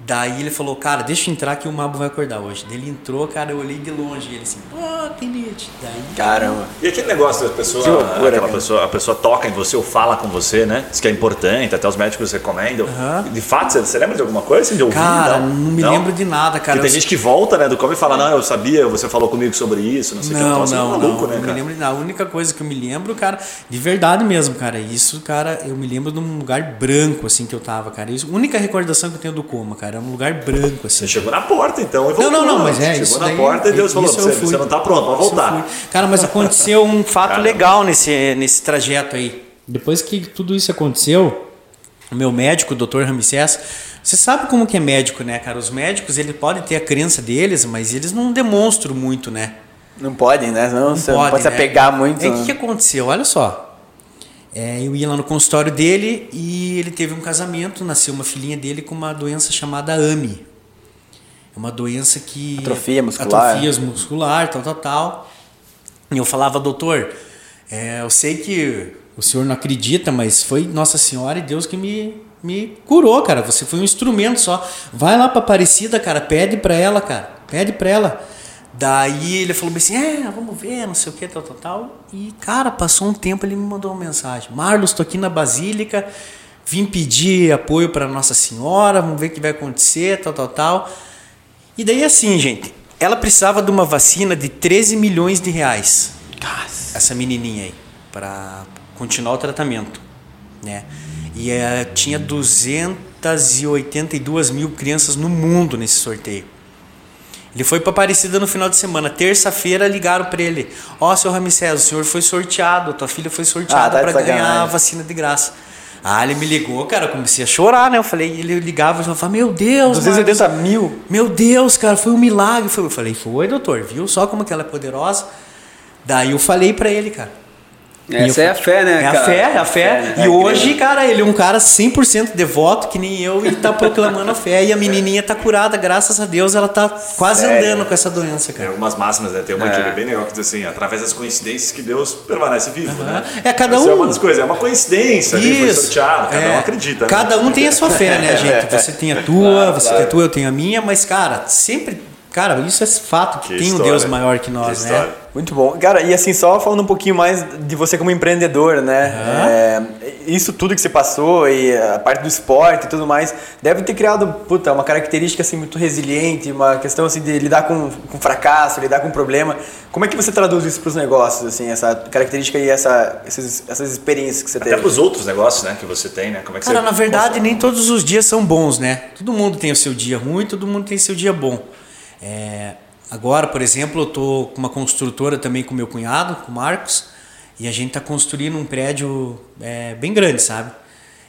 Daí ele falou, cara, deixa eu entrar que o Mabo vai acordar hoje. Daí ele entrou, cara, eu olhei de longe e ele assim, oh, Tenite. Daí. Caramba. E aquele negócio da pessoa, loucura, aquela pessoa, a pessoa toca em você ou fala com você, né? Diz que é importante, até os médicos recomendam. Uhum. De fato, você, você, lembra de alguma coisa? Assim, de ouvir? Cara, não, não me não? lembro de nada, cara. Porque tem gente que volta, né, do come e fala, não, eu sabia, você falou comigo sobre isso, não sei o que. Então, assim, não, não, maluco, não, né, não me lembro de nada. A única coisa que eu me lembro, cara, de verdade mesmo, cara, isso, cara, eu me lembro de um lugar branco, assim, que eu tava, cara. Isso, a única recordação que eu tenho do coma, cara, é um lugar branco assim. Você chegou na porta, então. Não, não, não, mas é chegou isso. Chegou na porta e Deus falou: você, você não está pronto, pode voltar. Cara, mas aconteceu um fato Caramba. legal nesse, nesse trajeto aí. Depois que tudo isso aconteceu, o meu médico, o Dr. Ramsés, você sabe como que é médico, né, cara? Os médicos, eles podem ter a crença deles, mas eles não demonstram muito, né? Não podem, né? Não, não você pode, não pode né? se apegar muito. É o que, que aconteceu? Olha só. É, eu ia lá no consultório dele e ele teve um casamento, nasceu uma filhinha dele com uma doença chamada AMI. É uma doença que. Atrofia muscular. Atrofia muscular, tal, tal, tal. E eu falava, doutor, é, eu sei que o senhor não acredita, mas foi Nossa Senhora e Deus que me, me curou, cara. Você foi um instrumento só. Vai lá pra Aparecida, cara, pede pra ela, cara. Pede pra ela. Daí ele falou assim: é, vamos ver, não sei o que, tal, tal, tal. E, cara, passou um tempo, ele me mandou uma mensagem: Marlos, tô aqui na Basílica, vim pedir apoio para Nossa Senhora, vamos ver o que vai acontecer, tal, tal, tal. E daí, assim, gente, ela precisava de uma vacina de 13 milhões de reais. Nossa. Essa menininha aí, para continuar o tratamento, né? E é, tinha 282 mil crianças no mundo nesse sorteio. Ele foi para Aparecida no final de semana. Terça-feira ligaram para ele: Ó, oh, seu Ramsés, o senhor foi sorteado, tua filha foi sorteada ah, para ganhar a vacina de graça. Ah, ele me ligou, cara, eu comecei a chorar, né? Eu falei, ele ligava e falava, meu Deus, 280 Marcos, mil? Meu Deus, cara, foi um milagre. Eu falei, foi, doutor, viu só como que ela é poderosa? Daí eu falei para ele, cara, essa eu, é a fé, né? É cara? a fé, é a fé. É, né? E hoje, cara, ele é um cara 100% devoto, que nem eu, e tá proclamando a fé. E a menininha tá curada, graças a Deus, ela tá quase Sério? andando com essa doença, cara. Tem algumas máximas, né? Tem uma é. bem legal que diz assim: através das coincidências que Deus permanece vivo, uhum. né? É, cada um. Isso é uma das coisas, é uma coincidência, Isso. foi sorteado, cada é. um acredita. Né? Cada um tem a sua fé, né, gente? Você tem a tua, claro, você claro. tem a tua, eu tenho a minha, mas, cara, sempre Cara, isso é fato que, que tem história. um Deus maior que nós, que né? Muito bom. Cara, e assim, só falando um pouquinho mais de você como empreendedor, né? Uhum. É, isso tudo que você passou e a parte do esporte e tudo mais, deve ter criado, puta, uma característica assim muito resiliente, uma questão assim de lidar com, com fracasso, lidar com problema. Como é que você traduz isso para os negócios, assim, essa característica e essa, essas, essas experiências que você Até teve? Até para os outros negócios, né, que você tem, né? Como é que Cara, você na verdade, nem todos os dias são bons, né? Todo mundo tem o seu dia ruim, todo mundo tem o seu dia bom. É, agora, por exemplo, eu tô com uma construtora também com meu cunhado, com o Marcos, e a gente tá construindo um prédio é, bem grande, sabe?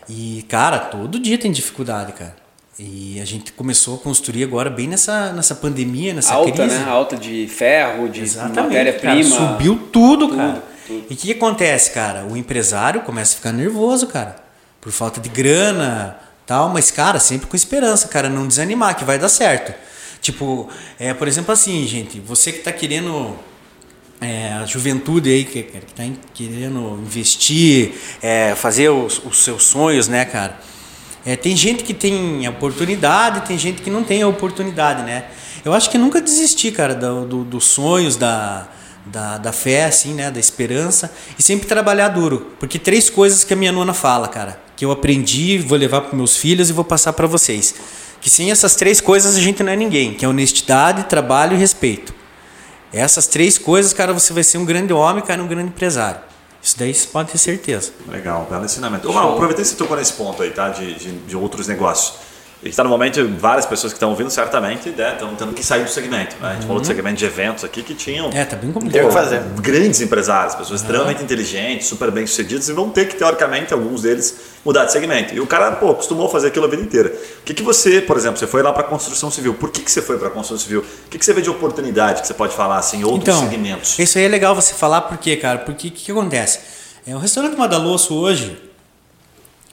E, cara, todo dia tem dificuldade, cara. E a gente começou a construir agora bem nessa, nessa pandemia, nessa alta, crise. Né? Alta de ferro, de matéria-prima. Subiu tudo, tudo cara. Tudo. E o que acontece, cara? O empresário começa a ficar nervoso, cara. Por falta de grana, tal. Mas, cara, sempre com esperança, cara. Não desanimar, que vai dar certo. Tipo, é, por exemplo, assim, gente, você que está querendo. É, a juventude aí que, está querendo investir, é, fazer os, os, seus sonhos, né, cara? É, tem gente que tem oportunidade, tem gente que não tem a oportunidade, né? Eu acho que nunca desistir, cara, do, do, dos sonhos, da, da, da fé, assim, né? Da esperança e sempre trabalhar duro. Porque três coisas que a minha nona fala, cara, que eu aprendi, vou levar para meus filhos e vou passar para vocês. Que sem essas três coisas a gente não é ninguém, que é honestidade, trabalho e respeito. Essas três coisas, cara, você vai ser um grande homem, cara, um grande empresário. Isso daí você pode ter certeza. Legal, belo ensinamento. Ô, Mal, aproveitando que você tocou nesse ponto aí, tá? De, de, de outros negócios. Está no momento, várias pessoas que estão ouvindo certamente né, estão tendo que sair do segmento. Né? A gente falou do segmento de eventos aqui que tinham É, tá bem complicado. que fazer. grandes empresários, pessoas extremamente inteligentes, super bem sucedidas e vão ter que, teoricamente, alguns deles mudar de segmento. E o cara, pô, acostumou a fazer aquilo a vida inteira. O que, que você, por exemplo, você foi lá para construção civil. Por que, que você foi para construção civil? O que, que você vê de oportunidade que você pode falar assim, em outros Então, segmentos? isso aí é legal você falar, por quê, cara? Porque o que, que acontece? É, o restaurante Madalosso hoje,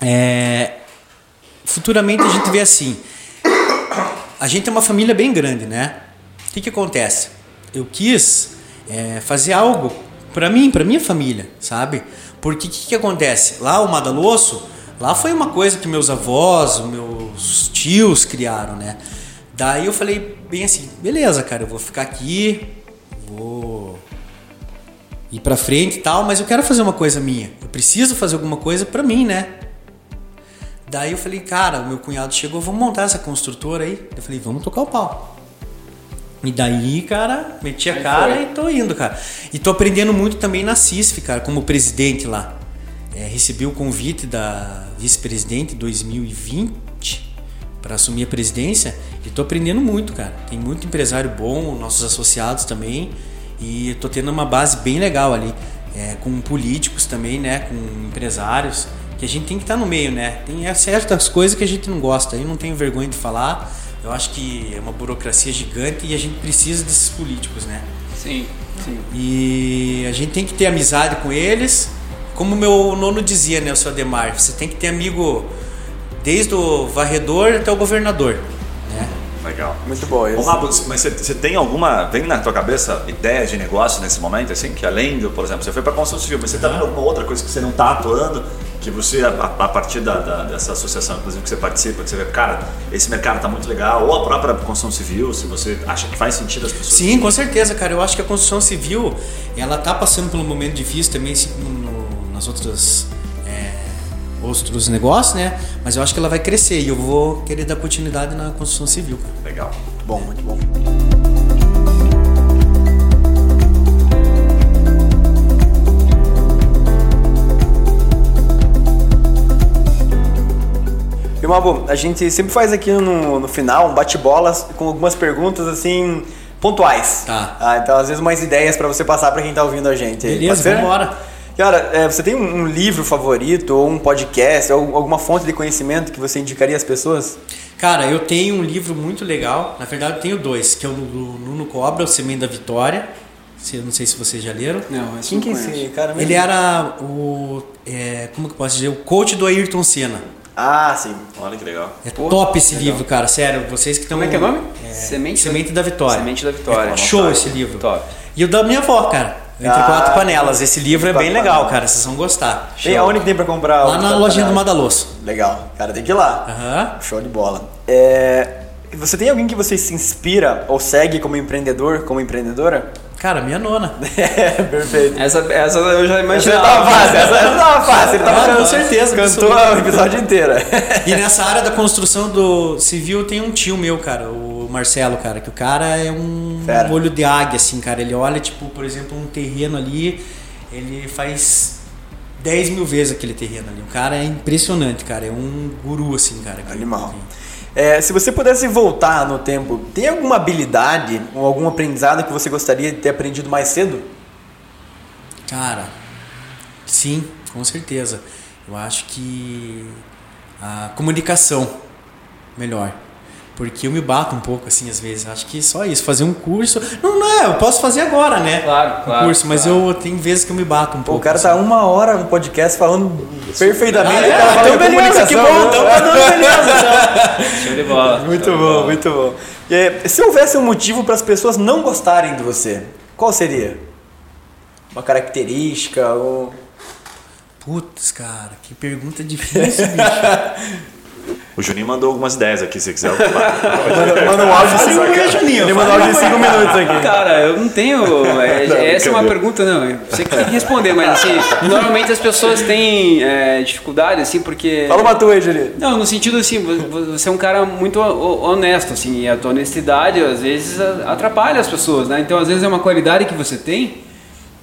é, futuramente a gente vê assim, a gente é uma família bem grande, né? O que, que acontece? Eu quis é, fazer algo para mim, para minha família, sabe? Porque o que, que acontece? Lá o Madalosso, lá foi uma coisa que meus avós, meus tios criaram, né? Daí eu falei bem assim, beleza, cara, eu vou ficar aqui, vou ir pra frente e tal, mas eu quero fazer uma coisa minha. Eu preciso fazer alguma coisa pra mim, né? Daí eu falei, cara, meu cunhado chegou, vamos montar essa construtora aí. Eu falei, vamos tocar o pau. E daí, cara, meti a cara e tô indo, cara. E tô aprendendo muito também na CISF, cara, como presidente lá. É, recebi o convite da vice-presidente 2020 para assumir a presidência e tô aprendendo muito, cara. Tem muito empresário bom, nossos associados também, e tô tendo uma base bem legal ali, é, com políticos também, né, com empresários, que a gente tem que estar no meio, né? Tem certas coisas que a gente não gosta, eu não tenho vergonha de falar. Eu acho que é uma burocracia gigante e a gente precisa desses políticos, né? Sim, sim. E a gente tem que ter amizade com eles. Como meu nono dizia, né, o seu Ademar, você tem que ter amigo desde o varredor até o governador? Legal. Muito bom isso. Rapo, mas você, tem alguma. Vem na tua cabeça ideia de negócio nesse momento, assim, que além do, por exemplo, você foi para construção civil, mas você está vendo alguma outra coisa que você não está atuando, que você, a, a partir da, da- dessa associação, inclusive, que você participa, que você vê, cara, esse mercado está muito legal, ou a própria construção civil, se você acha que faz sentido as pessoas. Sim, com certeza, cara. Eu acho que a construção civil, ela tá passando por um momento difícil também no- nas outras outros negócios, né? Mas eu acho que ela vai crescer e eu vou querer dar continuidade na construção civil. Legal. Bom, muito bom. Mabu, a gente sempre faz aqui no, no final um bate-bolas com algumas perguntas assim pontuais. Tá. Ah, então, às vezes, umas ideias pra você passar pra quem tá ouvindo a gente. Beleza, Pode ser? Cara, é, você tem um, um livro favorito, ou um podcast, ou alguma fonte de conhecimento que você indicaria às pessoas? Cara, eu tenho um livro muito legal. Na verdade, eu tenho dois, que é o do Nuno Cobra, O Semente da Vitória. Se- Eu não sei se vocês já leram. Não, esse Quem não que é esse cara mesmo? Ele era o. é, como que eu posso dizer? O coach do Ayrton Senna. Ah, sim. Olha que legal. É Pô, top esse legal. livro, cara. Sério, vocês que estão. Como é que é o nome? Semente, Semente da Vitória. Semente da Vitória. É show esse livro. Top. E o da minha avó, cara. Entre Ah, quatro panelas. Esse livro é bem legal, panelas. cara. Vocês vão gostar. Tem aonde que tem pra comprar? Lá na lojinha do Madalosso. Legal. Cara, tem que ir lá. Aham. Show de bola. É, Você tem alguém que você se inspira ou segue como empreendedor, como empreendedora? Cara, minha nona. É, perfeito. Essa, essa eu já Essa imaginava. tava fácil, essa, essa tava fácil. Ele tava Ah, com certeza, Cantou o episódio inteiro. E nessa área da construção do civil tem um tio meu, cara, o Marcelo, cara, que o cara é um Fera. olho de águia, assim, cara. Ele olha, tipo, por exemplo, um terreno ali, ele faz 10 mil vezes aquele terreno ali. O cara é impressionante, cara. É um guru, assim, cara. que- Animal. É, se você pudesse voltar no tempo, tem alguma habilidade ou algum aprendizado que você gostaria de ter aprendido mais cedo? Cara, sim, com certeza. Eu acho que a comunicação melhor. Porque eu me bato um pouco, assim, às vezes. Acho que só isso, fazer um curso. Não, não é, eu posso fazer agora, né? Claro, Um claro, curso, mas claro. eu tenho vezes que eu me bato um pouco. o cara assim. tá uma hora no podcast falando perfeitamente. Ah, é? Então de beleza, que bom, né? então beleza. Show de bola. Muito bom, bola. muito bom. E, se houvesse um motivo para as pessoas não gostarem de você, qual seria? Uma característica ou... Putz, cara, que pergunta difícil, bicho. O Juninho mandou algumas ideias aqui, se quiser. Manda, manda um áudio de cinco Ele mandou um áudio de cinco minutos aqui. Cara, eu não tenho. é- Não, essa é uma pergunta, não. Você que tem que responder, mas assim, normalmente as pessoas têm é, dificuldade, assim, porque. Fala uma tua aí, Julinho. Não, no sentido assim, vo- você é um cara muito ho- honesto, assim, e a tua honestidade às vezes atrapalha as pessoas, né? Então às vezes é uma qualidade que você tem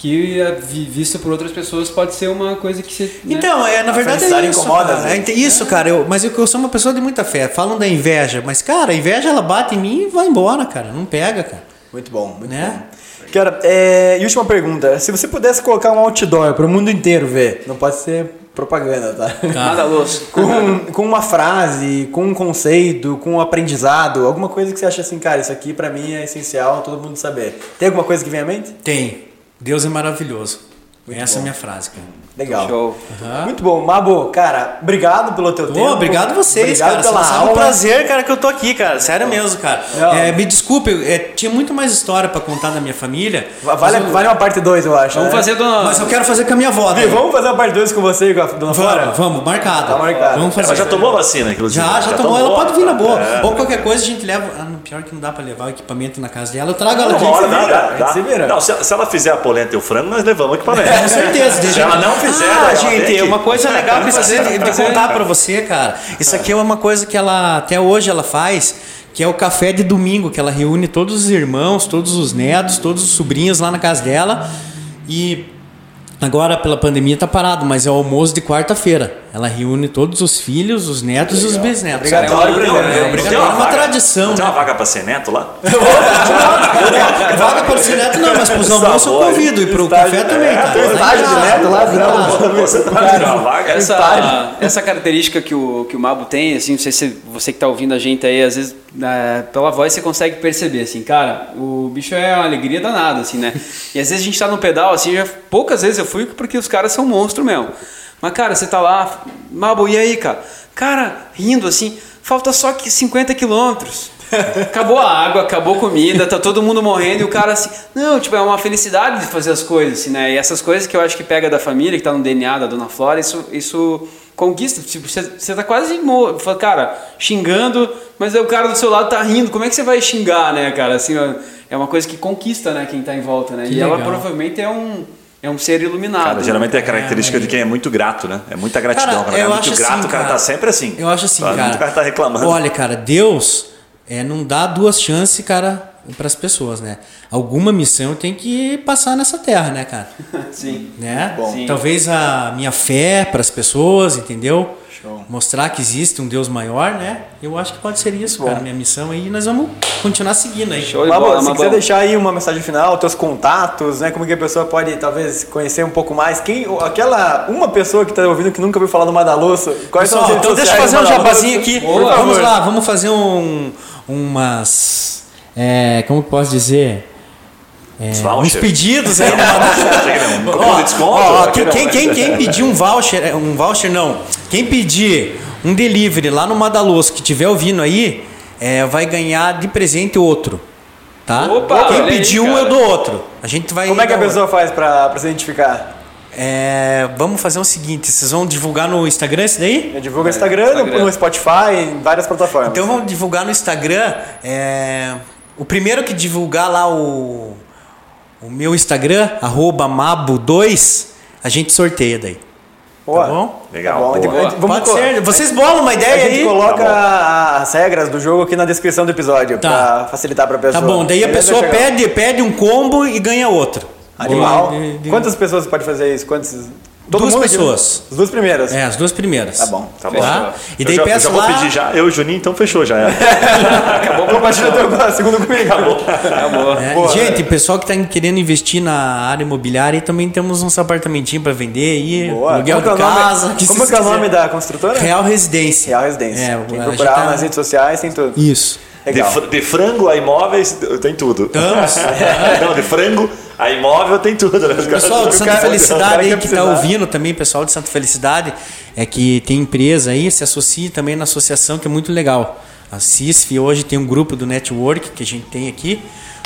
que é, vi- visto por outras pessoas pode ser uma coisa que você. né? Então, é, na verdade é isso, incomoda, cara. vezes. É isso, cara. Eu, mas eu, eu sou uma pessoa de muita fé. Falam da inveja, mas, cara, a inveja ela bate em mim e vai embora, cara. Não pega, cara. Muito bom, muito Né? bom. Cara, é, e última pergunta. Se você pudesse colocar um outdoor para o mundo inteiro ver, não pode ser propaganda, tá? Nada louco. com, com uma frase, com um conceito, com um aprendizado, alguma coisa que você acha assim, cara, isso aqui pra mim é essencial todo mundo saber. Tem alguma coisa que vem à mente? Tem. Deus é maravilhoso. Essa é a minha frase, cara. Legal. Show. Muito bom. Mabo, cara, obrigado pelo teu Pô, tempo. obrigado vocês, obrigado cara. pela aula. É um prazer, cara, que eu tô aqui, cara. Sério mesmo, cara. Não. É, me desculpe, é, tinha muito mais história pra contar da minha família. Va- Vale, eu- vale uma parte 2, eu acho. Vamos né? fazer do. Mas eu quero fazer com a minha avó. Daí. vamos fazer uma parte 2 com você e com a dona Flora? Vamos, vamos, marcado. Tá marcado. Vamos fazer. Ela já tomou a vacina, inclusive. Já, já, tomou, ela pode vir na boa. É. Ou qualquer coisa a gente leva. Ah, não, pior que não dá pra levar o equipamento na casa dela. Eu trago ela Não, aqui. Dá, se vira, se. Não, ela fizer a polenta e o frango, nós levamos o equipamento. Com certeza. Se ela não fizer, ah, ela gente, uma coisa legal que fazer, de contar pra você, cara. Isso aqui é uma coisa que ela até hoje ela faz, que é o café de domingo, que ela reúne todos os irmãos, todos os netos, todos os sobrinhos lá na casa dela. E agora pela pandemia tá parado, mas é o almoço de quarta-feira. Ela reúne todos os filhos, os netos e os bisnetos. Não, É É uma vaga- tradição, tem né? uma vaga pra ser neto lá? Vaga para o neto não, mas pros almoços eu convido. E pro Estágio- café também, tá? Tem estágio de neto lá, não. Você tá pedindo uma vaga? Essa, essa característica que o, que o Mabo tem, assim, não sei se você que tá ouvindo a gente aí, às vezes, né, pela voz você consegue perceber, assim, cara, o bicho é uma alegria danada, assim, né? E às vezes a gente tá no pedal, assim, já, poucas vezes eu fui porque os caras são monstro mesmo. Mas, cara, você tá lá, Mabo, e aí, cara? Cara, rindo, assim, falta só que 50 quilômetros. Acabou a água, acabou a comida, tá todo mundo morrendo e o cara assim, não, tipo, é uma felicidade de fazer as coisas, assim, né? E essas coisas que eu acho que pega da família, que tá no DNA da Dona Flora, isso, isso conquista. Tipo, você, você tá quase, cara, xingando, mas o cara do seu lado tá rindo. Como é que você vai xingar, né, cara? Assim, é uma coisa que conquista, né, quem tá em volta, né? Que e ela legal. provavelmente é um, é um ser iluminado. Cara, né? geralmente é a característica de quem é muito grato, né? É muita gratidão. Cara, Cara, é muito grato, assim, o cara cara. tá sempre assim. Eu acho assim, cara. Muito cara tá reclamando. Olha, cara, Deus é, não dá duas chances, cara, para as pessoas, né? Alguma missão tem que passar nessa terra, né, cara? Sim. Né? Bom. Sim. Talvez a minha fé para as pessoas, entendeu? Mostrar que existe um Deus maior, né? Eu acho que pode ser isso, cara. Minha missão aí, nós vamos continuar seguindo aí. Show de bola, se quiser deixar aí uma mensagem final, teus contatos, né? Como que a pessoa pode talvez conhecer um pouco mais? Quem, aquela uma pessoa que tá ouvindo que nunca ouviu falar do Madaloso, quais são Pessoal, as redes então deixa eu fazer um jabazinho aqui. Por vamos lá, vamos fazer um, umas. é, como que posso dizer? É, uns pedidos aí. Um cupom Ó, de desconto? ó, quem, quem, quem, quem pedir um voucher, é, um voucher não, quem pedir um delivery lá no Madaloso que tiver ouvindo aí, é, vai ganhar de presente outro. Tá? Opa, quem pedir um, eu dou outro. A gente vai. Como é que a pessoa faz pra, pra se identificar? É, vamos fazer o seguinte: vocês vão divulgar no Instagram esse daí? Eu divulgo no Instagram, Instagram. no Spotify, em várias plataformas. Então vamos divulgar no Instagram. é, o primeiro que divulgar lá o, o meu Instagram, arroba mabo2, a gente sorteia daí. Boa. tá bom? Legal, Tá bom. boa. Vamos Pode ser. Vocês bolam uma A ideia gente aí? coloca Tá as regras do jogo aqui na descrição do episódio Tá. pra facilitar pra pessoa. Tá bom, daí a Beleza, pessoa pede, pede um combo e ganha outro. Animal. De- de- Quantas pessoas pode fazer isso? Duas pessoas. As duas primeiras. É, as duas primeiras. Tá bom. Tá bom. Tá? E Eu daí eu peço já vou lá. pedir já. Eu e o Juninho, então fechou já. É. Acabou compartilhando a segunda comigo. Acabou. Acabou. É, Boa. gente, pessoal que tá querendo investir na área imobiliária, também temos uns apartamentinhos para vender aí, Boa. aluguel Como de que é o nome- casa. Como é que é o nome quiserem. da construtora? Real Residência. Real Residência. É, Quem a procurar tá- nas redes sociais tem tudo. Isso. De, fr- de frango a imóveis, tem tudo. Estamos. Não, de frango a imóvel tem tudo. Né? Pessoal de Santa cara- Felicidade aí que tá precisar. ouvindo também, pessoal de Santa Felicidade, é que tem empresa aí, se associe também na associação que é muito legal. A CISF hoje tem um grupo do network que a gente tem aqui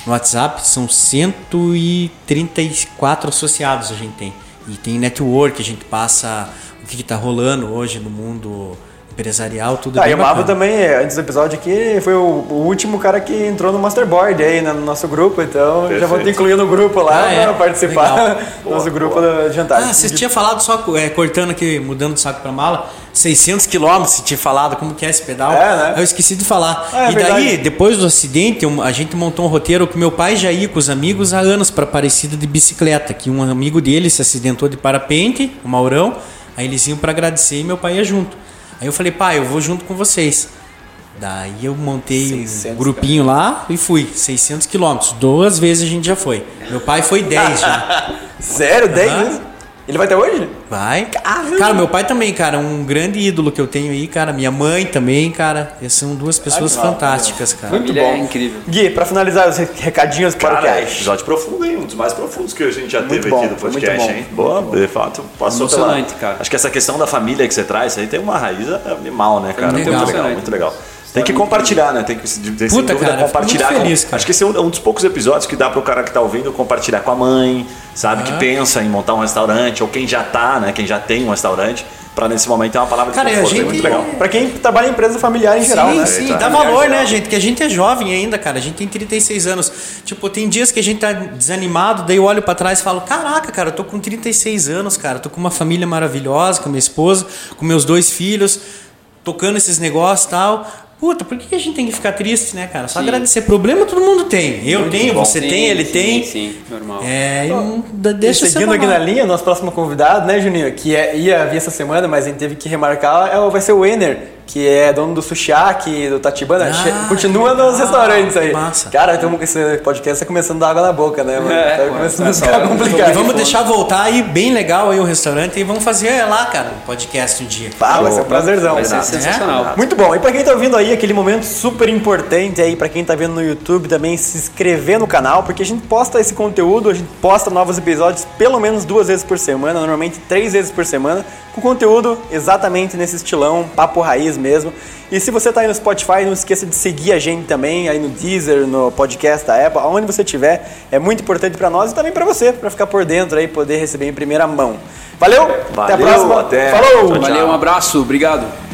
no WhatsApp, são 134 associados a gente tem. E tem network, a gente passa o que está rolando hoje no mundo empresarial, tudo Ah, bem e o Mavo também, antes do episódio aqui, foi o, o último cara que entrou no Masterboard aí né, no nosso grupo, então já vou te Perfeito. incluir no grupo lá Ah, é? pra participar Legal. do nosso grupo de jantar. Ah, vocês tinham falado só, é, cortando aqui, mudando de saco pra mala, 600 quilômetros, você tinha falado como que é esse pedal. É, né? Eu esqueci de falar. Ah, é e daí, verdade. depois do acidente, a gente montou um roteiro que meu pai já ia com os amigos há anos pra Aparecida de bicicleta, que um amigo dele se acidentou de parapente, o Maurão, aí eles iam pra agradecer e meu pai ia junto. Aí eu falei, pai, eu vou junto com vocês. Daí eu montei 600, um grupinho lá e fui, 600 quilômetros. Duas vezes a gente já foi. Meu pai foi 10 já. Sério, 10 Aham. vezes? Ele vai até hoje? Vai. Cara, meu pai também, cara, um grande ídolo que eu tenho aí, cara. Minha mãe também, cara. Essas são duas pessoas Legal, fantásticas, cara. Família é incrível. Gui, pra finalizar os recadinhos do Cara, podcast. episódio profundo, hein? Um dos mais profundos que a gente já Muito teve bom, aqui do foi muito podcast, bom. hein? Boa, de fato, passou Emocionante, pela... cara. Acho que essa questão da família que você traz, isso aí tem uma raiz animal, né, cara? muito Muito legal, legal. muito legal. Tem que compartilhar, né? Tem que se- sem Puta, dúvida, cara, compartilhar. muito com- feliz, cara. Acho que esse é um, um dos poucos episódios que dá pro cara que tá ouvindo compartilhar com a mãe, sabe? Que pensa em montar um restaurante, ou quem já tá, né? Quem já tem um restaurante, pra nesse momento ter uma palavra de Cara, a conforto. É gente- muito legal. Pra quem trabalha em empresa familiar em geral, sim, né? sim, dá valor, geral. né, gente? Que a gente é jovem ainda, cara. A gente tem 36 anos. Tipo, tem dias que a gente tá desanimado, daí eu olho pra trás e falo: Caraca, cara, eu tô com 36 anos, cara. Tô com uma família maravilhosa, com minha esposa, com meus dois filhos, tocando esses negócios e tal. Puta, por que a gente tem que ficar triste, né, cara? Só Sim. agradecer. Problema todo mundo tem. Eu tenho, bom. você Sim, tem, ele sim, tem. Sim, normal. É, não- da- E deixa seguindo aqui na linha, nosso próximo convidado, né, Juninho? Que é- ia vir essa semana, mas a gente teve que remarcar, é, o- vai ser o Ener, que é dono do Sushiaki, do Tatibana. Ah, Continua legal. nos restaurantes aí. Massa. Cara, então esse podcast tá começando a dar água na boca, né? mano? É, tá começando a essa ficar complicado. E vamos deixar voltar aí, bem legal aí o restaurante, e vamos fazer lá, cara, um podcast um dia. Ah, vai ser um prazerzão. Vai ser né? sensacional. Muito bom. E pra quem tá ouvindo aí, aquele momento super importante aí, pra quem tá vendo no YouTube também, se inscrever no canal, porque a gente posta esse conteúdo, a gente posta novos episódios pelo menos duas vezes por semana, normalmente três vezes por semana, com conteúdo exatamente nesse estilão, papo raiz mesmo. E se você tá aí no Spotify, não esqueça de seguir a gente também, aí no Deezer, no podcast da Apple, aonde você estiver. É muito importante pra nós e também pra você, pra ficar por dentro aí, poder receber em primeira mão. Valeu, até a Valeu, próxima. até. Falou! Tchau, tchau. Valeu, um abraço, obrigado.